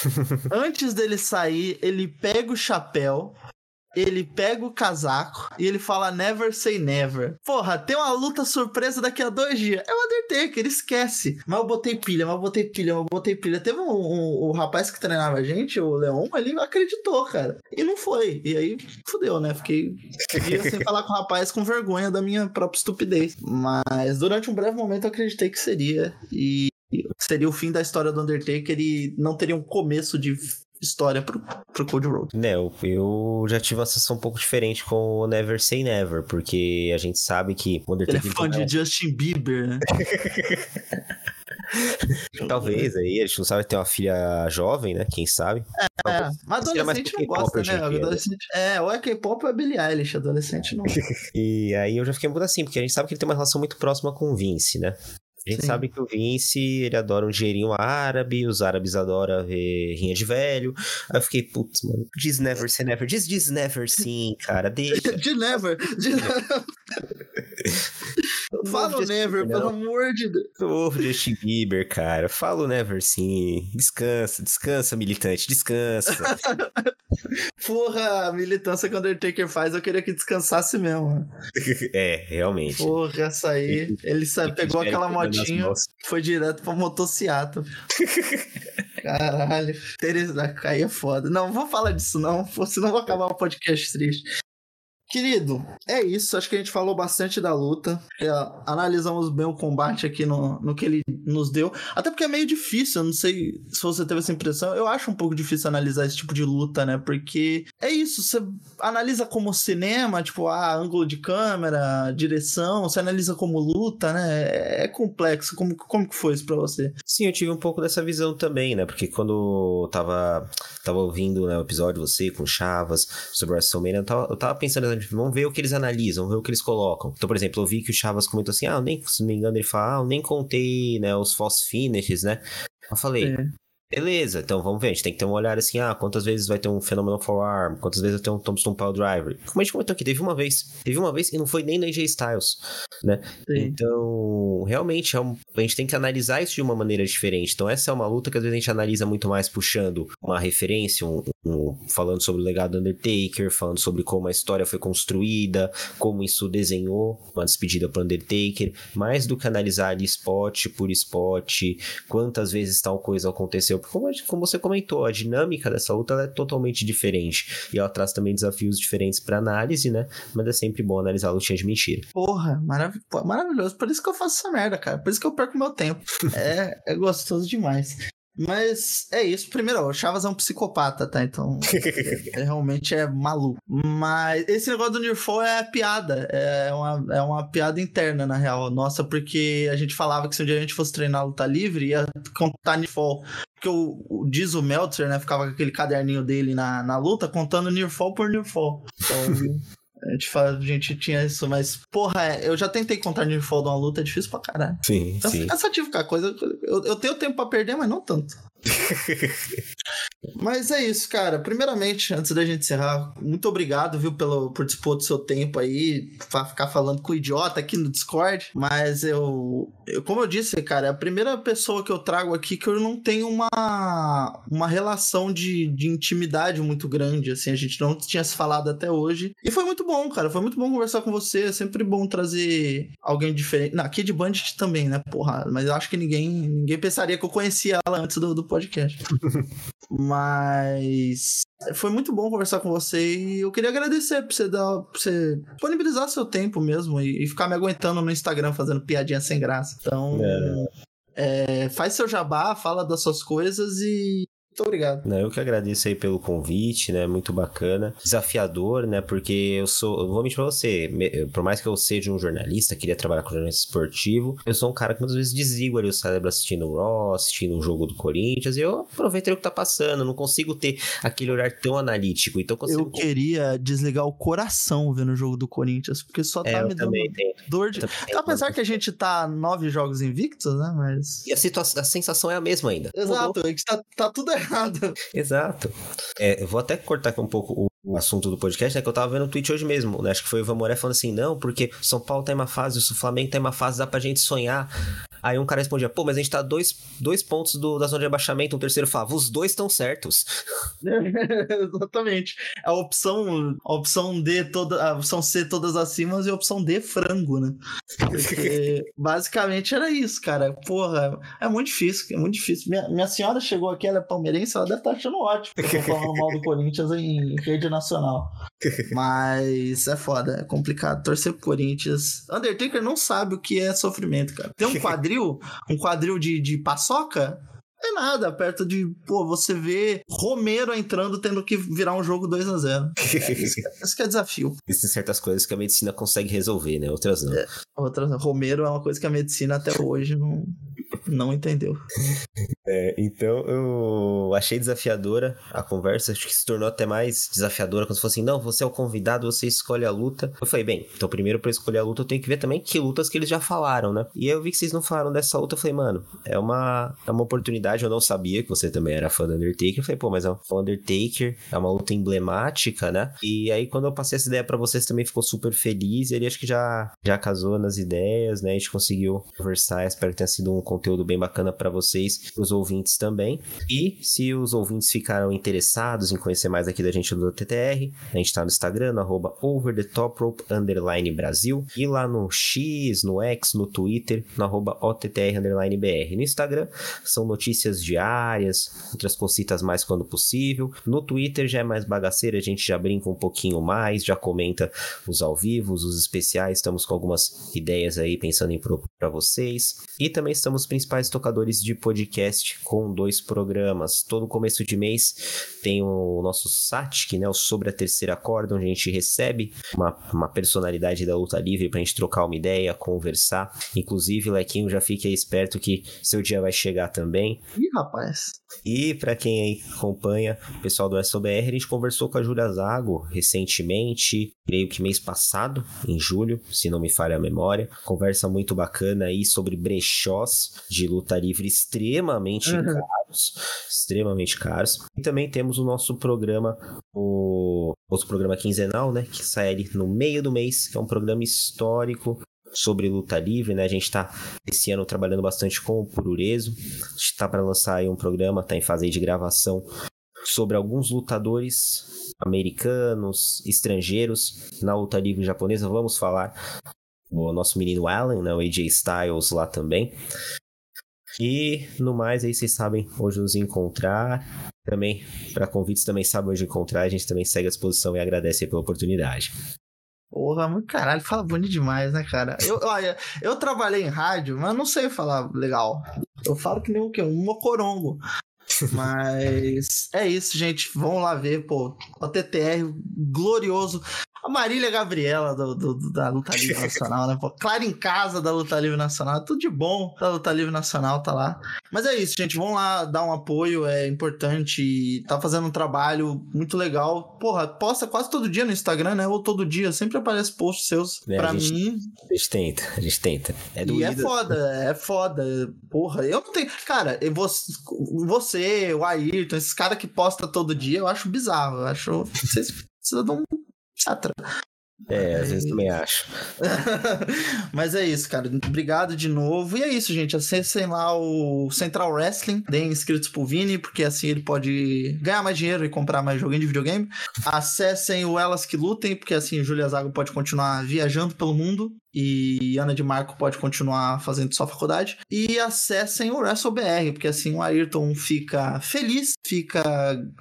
Antes dele sair, ele pega o chapéu, ele pega o casaco e ele fala never say never. Porra, tem uma luta surpresa daqui a dois dias. É o Undertaker, esquece. Mas eu botei pilha, mas eu botei pilha, mas eu botei pilha. Teve um, um, um rapaz que treinava a gente, o Leon, ele acreditou, cara. E não foi. E aí, fudeu, né? Fiquei dias sem falar com o rapaz com vergonha da minha própria estupidez. Mas durante um breve momento eu acreditei que seria. E seria o fim da história do Undertaker e não teria um começo de história pro, pro Code Road. Né, eu, eu já tive uma sensação um pouco diferente com o Never Say Never, porque a gente sabe que. Ele é fã de Justin Bieber, né? Talvez aí, a gente não sabe ter uma filha jovem, né? Quem sabe? É, é mas adolescente não gosta, né? Adolescente... É, ou é K-pop ou é Billie Eilish, adolescente não. e aí eu já fiquei muito assim, porque a gente sabe que ele tem uma relação muito próxima com o Vince, né? A gente Sim. sabe que o Vince, ele adora um dinheirinho árabe, os árabes adoram ver rinha de velho. Aí eu fiquei, putz, mano, diz never say never, diz diz never sim, cara, deixa. de never, de Fala o Never, pelo amor de Deus. Novo Justin Bieber, cara. Fala o Never sim. Descansa, descansa, militante, descansa. Porra, a militância que o Undertaker faz, eu queria que descansasse mesmo. é, realmente. Porra, essa aí. Ele sabe, pegou aquela motinha, foi direto pra motociato. Caralho. Teresa, aí é foda. Não, vou falar disso não, senão vou acabar o podcast triste. Querido, é isso. Acho que a gente falou bastante da luta. É, analisamos bem o combate aqui no, no que ele nos deu. Até porque é meio difícil. Eu não sei se você teve essa impressão. Eu acho um pouco difícil analisar esse tipo de luta, né? Porque é isso. Você analisa como cinema, tipo, ah, ângulo de câmera, direção. Você analisa como luta, né? É, complexo. Como, como que foi isso pra você? Sim, eu tive um pouco dessa visão também, né? Porque quando eu tava, tava ouvindo né, o episódio, você com Chavas, sobre WrestleMania, eu tava, eu tava pensando vamos ver o que eles analisam, ver o que eles colocam. Então, por exemplo, eu vi que o Chavas comentou assim, ah, nem, se não me engano, ele fala, ah, eu nem contei, né, os false finishes, né? Eu falei, é. Beleza, então vamos ver. A gente tem que ter um olhar assim: ah, quantas vezes vai ter um Phenomenal Forearm? Quantas vezes vai ter um Tombstone Pile Driver? Como a gente comentou aqui, teve uma vez. Teve uma vez e não foi nem no AJ Styles, né? Sim. Então, realmente, é um, a gente tem que analisar isso de uma maneira diferente. Então, essa é uma luta que às vezes a gente analisa muito mais puxando uma referência, um, um, falando sobre o legado do Undertaker, falando sobre como a história foi construída, como isso desenhou uma despedida para Undertaker, mais do que analisar ali spot por spot, quantas vezes tal coisa aconteceu como, como você comentou, a dinâmica dessa luta é totalmente diferente. E ela traz também desafios diferentes para análise, né? Mas é sempre bom analisar a lutinha de mentira. Porra, marav maravilhoso. Por isso que eu faço essa merda, cara. Por isso que eu perco meu tempo. é, é gostoso demais. Mas é isso. Primeiro, o Chavas é um psicopata, tá? Então, ele realmente é maluco. Mas esse negócio do Nearfall é piada. É uma, é uma piada interna, na real. Nossa, porque a gente falava que se um dia a gente fosse treinar luta livre, ia contar Nearfall. Porque o, o diz o Meltzer, né? Ficava com aquele caderninho dele na, na luta, contando Nearfall por Nearfall. Então. A gente, fala, a gente tinha isso, mas, porra, é, eu já tentei contar de de uma luta, é difícil pra caralho. Sim, então, sim. É cansativo, cara. Coisa, eu, eu tenho tempo pra perder, mas não tanto. Mas é isso, cara. Primeiramente, antes da gente encerrar, muito obrigado, viu, pelo, por dispor do seu tempo aí, pra ficar falando com o idiota aqui no Discord. Mas eu, eu, como eu disse, cara, é a primeira pessoa que eu trago aqui que eu não tenho uma, uma relação de, de intimidade muito grande, assim, a gente não tinha se falado até hoje. E foi muito bom, cara, foi muito bom conversar com você, é sempre bom trazer alguém diferente. Aqui de Bandit também, né, porra, mas eu acho que ninguém, ninguém pensaria que eu conhecia ela antes do, do podcast. mas foi muito bom conversar com você e eu queria agradecer por você, dar, por você disponibilizar seu tempo mesmo e, e ficar me aguentando no Instagram fazendo piadinha sem graça. Então, é. É, faz seu jabá, fala das suas coisas e muito obrigado. Não, eu que agradeço aí pelo convite, né? Muito bacana. Desafiador, né? Porque eu sou. Eu vou mentir pra você. Por mais que eu seja um jornalista, queria trabalhar com jornalismo esportivo, eu sou um cara que muitas vezes desligo ali o cérebro assistindo o Raw, assistindo um jogo do Corinthians, e eu aproveito o que tá passando. Não consigo ter aquele olhar tão analítico. Então consigo... Eu queria desligar o coração vendo o jogo do Corinthians, porque só tá é, me dando dor de. Apesar que a gente tá nove jogos invictos, né? Mas. E a, situação, a sensação é a mesma ainda. Exato, é que tá, tá tudo errado errado. Exato. É, eu vou até cortar aqui um pouco o assunto do podcast, né? Que eu tava vendo o tweet hoje mesmo, né? Acho que foi o Ivan Moré falando assim, não, porque São Paulo tá em uma fase, o Flamengo tá em uma fase, dá pra gente sonhar. Aí um cara respondia, pô, mas a gente tá dois, dois pontos do, da zona de abaixamento, o terceiro falava, os dois estão certos. Exatamente. A opção, a opção D, toda, a opção C todas acima e a opção D frango, né? Porque basicamente era isso, cara. Porra, é muito difícil, é muito difícil. Minha, minha senhora chegou aqui, ela é palmeirense, ela deve estar tá achando ótimo. Eu falando mal do Corinthians em rede nacional. Mas é foda, é complicado. Torcer pro Corinthians. Undertaker não sabe o que é sofrimento, cara. Tem um quadril, um quadril de, de paçoca, é nada, perto de, pô, você vê Romero entrando tendo que virar um jogo 2 a 0 Esse que é desafio. Existem certas coisas que a medicina consegue resolver, né? Outras não. É, outras Romero é uma coisa que a medicina até hoje não, não entendeu. É, então eu achei desafiadora a conversa, acho que se tornou até mais desafiadora quando se fosse assim, não, você é o convidado, você escolhe a luta. Eu falei, bem, então primeiro para escolher a luta eu tenho que ver também que lutas que eles já falaram, né? E eu vi que vocês não falaram dessa luta, eu falei, mano, é uma, é uma oportunidade, eu não sabia que você também era fã do Undertaker, eu falei, pô, mas é um Undertaker, é uma luta emblemática, né? E aí quando eu passei essa ideia para vocês também ficou super feliz, e ele acho que já, já casou nas ideias, né? A gente conseguiu conversar, espero que tenha sido um conteúdo bem bacana para vocês, os ouvintes também. E se os ouvintes ficaram interessados em conhecer mais aqui da gente do TTR, a gente tá no Instagram, no overthetoprope, underline Brasil, e lá no X, no X, no Twitter, no arroba OTTR, underline BR. No Instagram, são notícias diárias, outras cositas mais quando possível. No Twitter já é mais bagaceira, a gente já brinca um pouquinho mais, já comenta os ao vivo, os especiais, estamos com algumas ideias aí pensando em para vocês. E também estamos principais tocadores de podcast com dois programas. Todo começo de mês tem o nosso SATIC, né, o Sobre a Terceira Corda, onde a gente recebe uma, uma personalidade da luta livre pra gente trocar uma ideia, conversar. Inclusive, Lequinho, já fique aí esperto que seu dia vai chegar também. Ih, rapaz. E para quem aí acompanha o pessoal do SOBR, a gente conversou com a Júlia Zago recentemente, creio que mês passado, em julho, se não me falha a memória. Conversa muito bacana aí sobre brechós de luta livre extremamente uhum. caros, extremamente caros. E também temos o nosso programa, o outro programa quinzenal, né, que sai ali no meio do mês, que é um programa histórico sobre luta livre, né? A gente está esse ano trabalhando bastante com o Pururezo. A gente está para lançar aí um programa, está em fase de gravação sobre alguns lutadores americanos, estrangeiros na luta livre japonesa. Vamos falar o nosso menino Allen, né? O AJ Styles lá também. E no mais aí vocês sabem onde nos encontrar. Também, para convites, também sabem onde encontrar. A gente também segue à disposição e agradece pela oportunidade. Porra, muito caralho, fala bonito demais, né, cara? Eu, olha, eu trabalhei em rádio, mas não sei falar legal. Eu falo que nem o quê? Um mocorongo. Mas é isso, gente. Vamos lá ver, pô. O TTR glorioso. A Marília Gabriela do, do, da Luta Livre Nacional, né? Pô, Clara em casa da Luta Livre Nacional. Tudo de bom da Luta Livre Nacional, tá lá. Mas é isso, gente. Vamos lá dar um apoio, é importante. Tá fazendo um trabalho muito legal. Porra, posta quase todo dia no Instagram, né? Ou todo dia. Sempre aparece posts seus. É, pra gente, mim. A gente tenta, a gente tenta. É doído. E é foda, é foda. Porra, eu não tenho. Cara, você, O Ayrton, esses caras que posta todo dia, eu acho bizarro. Eu acho. Vocês precisam de um. É, às vezes também acho. Mas é isso, cara. Obrigado de novo. E é isso, gente. Acessem lá o Central Wrestling. Deem inscritos pro Vini, porque assim ele pode ganhar mais dinheiro e comprar mais joguinho de videogame. Acessem o Elas Que Lutem, porque assim o Julia Zago pode continuar viajando pelo mundo e Ana de Marco pode continuar fazendo sua faculdade. E acessem o WrestleBR, porque assim o Ayrton fica feliz, fica.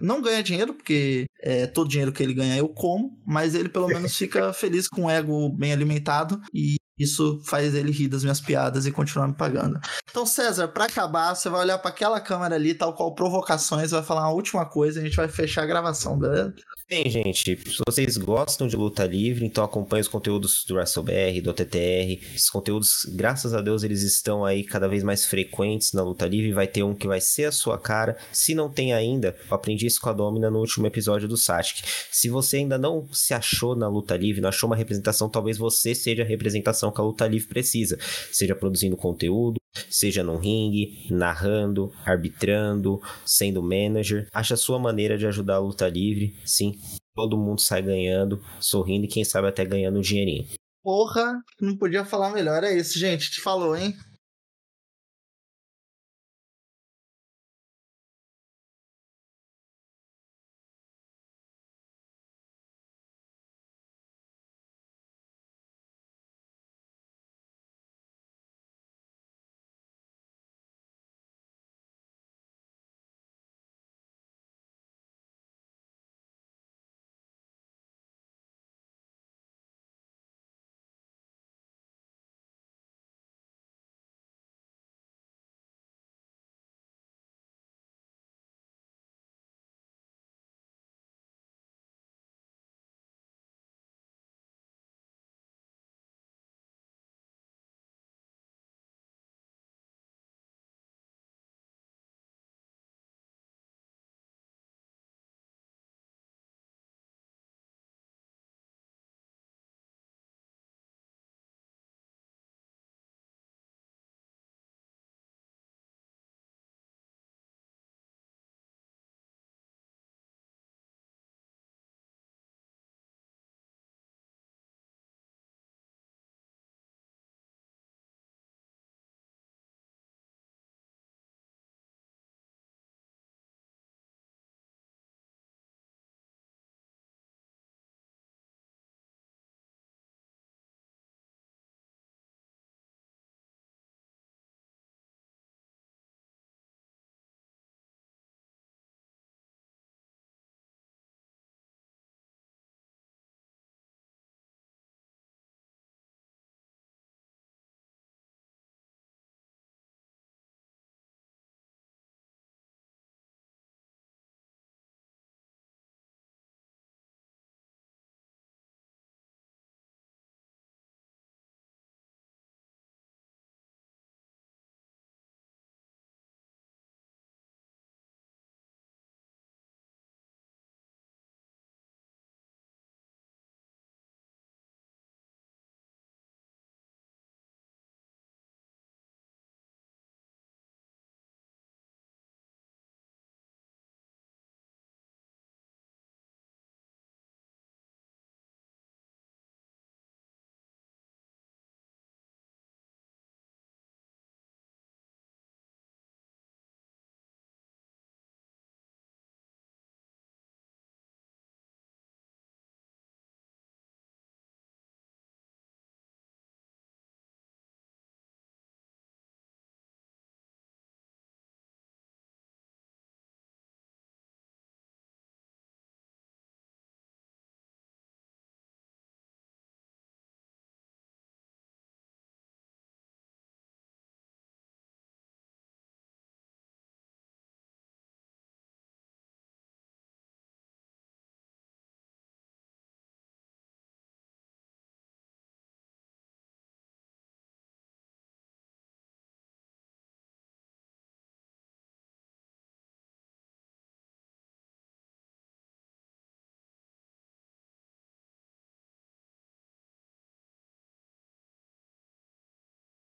não ganha dinheiro, porque é, todo dinheiro que ele ganha eu como, mas ele pelo menos fica feliz com o ego bem alimentado e isso faz ele rir das minhas piadas e continuar me pagando. Então, César, para acabar, você vai olhar para aquela câmera ali, tal qual provocações, vai falar uma última coisa e a gente vai fechar a gravação, beleza? Bem, gente, se vocês gostam de luta livre, então acompanhem os conteúdos do WrestleBR, do TTR. Esses conteúdos, graças a Deus, eles estão aí cada vez mais frequentes na luta livre. Vai ter um que vai ser a sua cara. Se não tem ainda, eu aprendi isso com a Domina no último episódio do Satic. Se você ainda não se achou na luta livre, não achou uma representação, talvez você seja a representação que a luta livre precisa. Seja produzindo conteúdo, seja no ringue, narrando, arbitrando, sendo manager. Acha a sua maneira de ajudar a luta livre, sim. Todo mundo sai ganhando, sorrindo e quem sabe até ganhando um dinheirinho. Porra, não podia falar melhor. É isso, gente. Te falou, hein?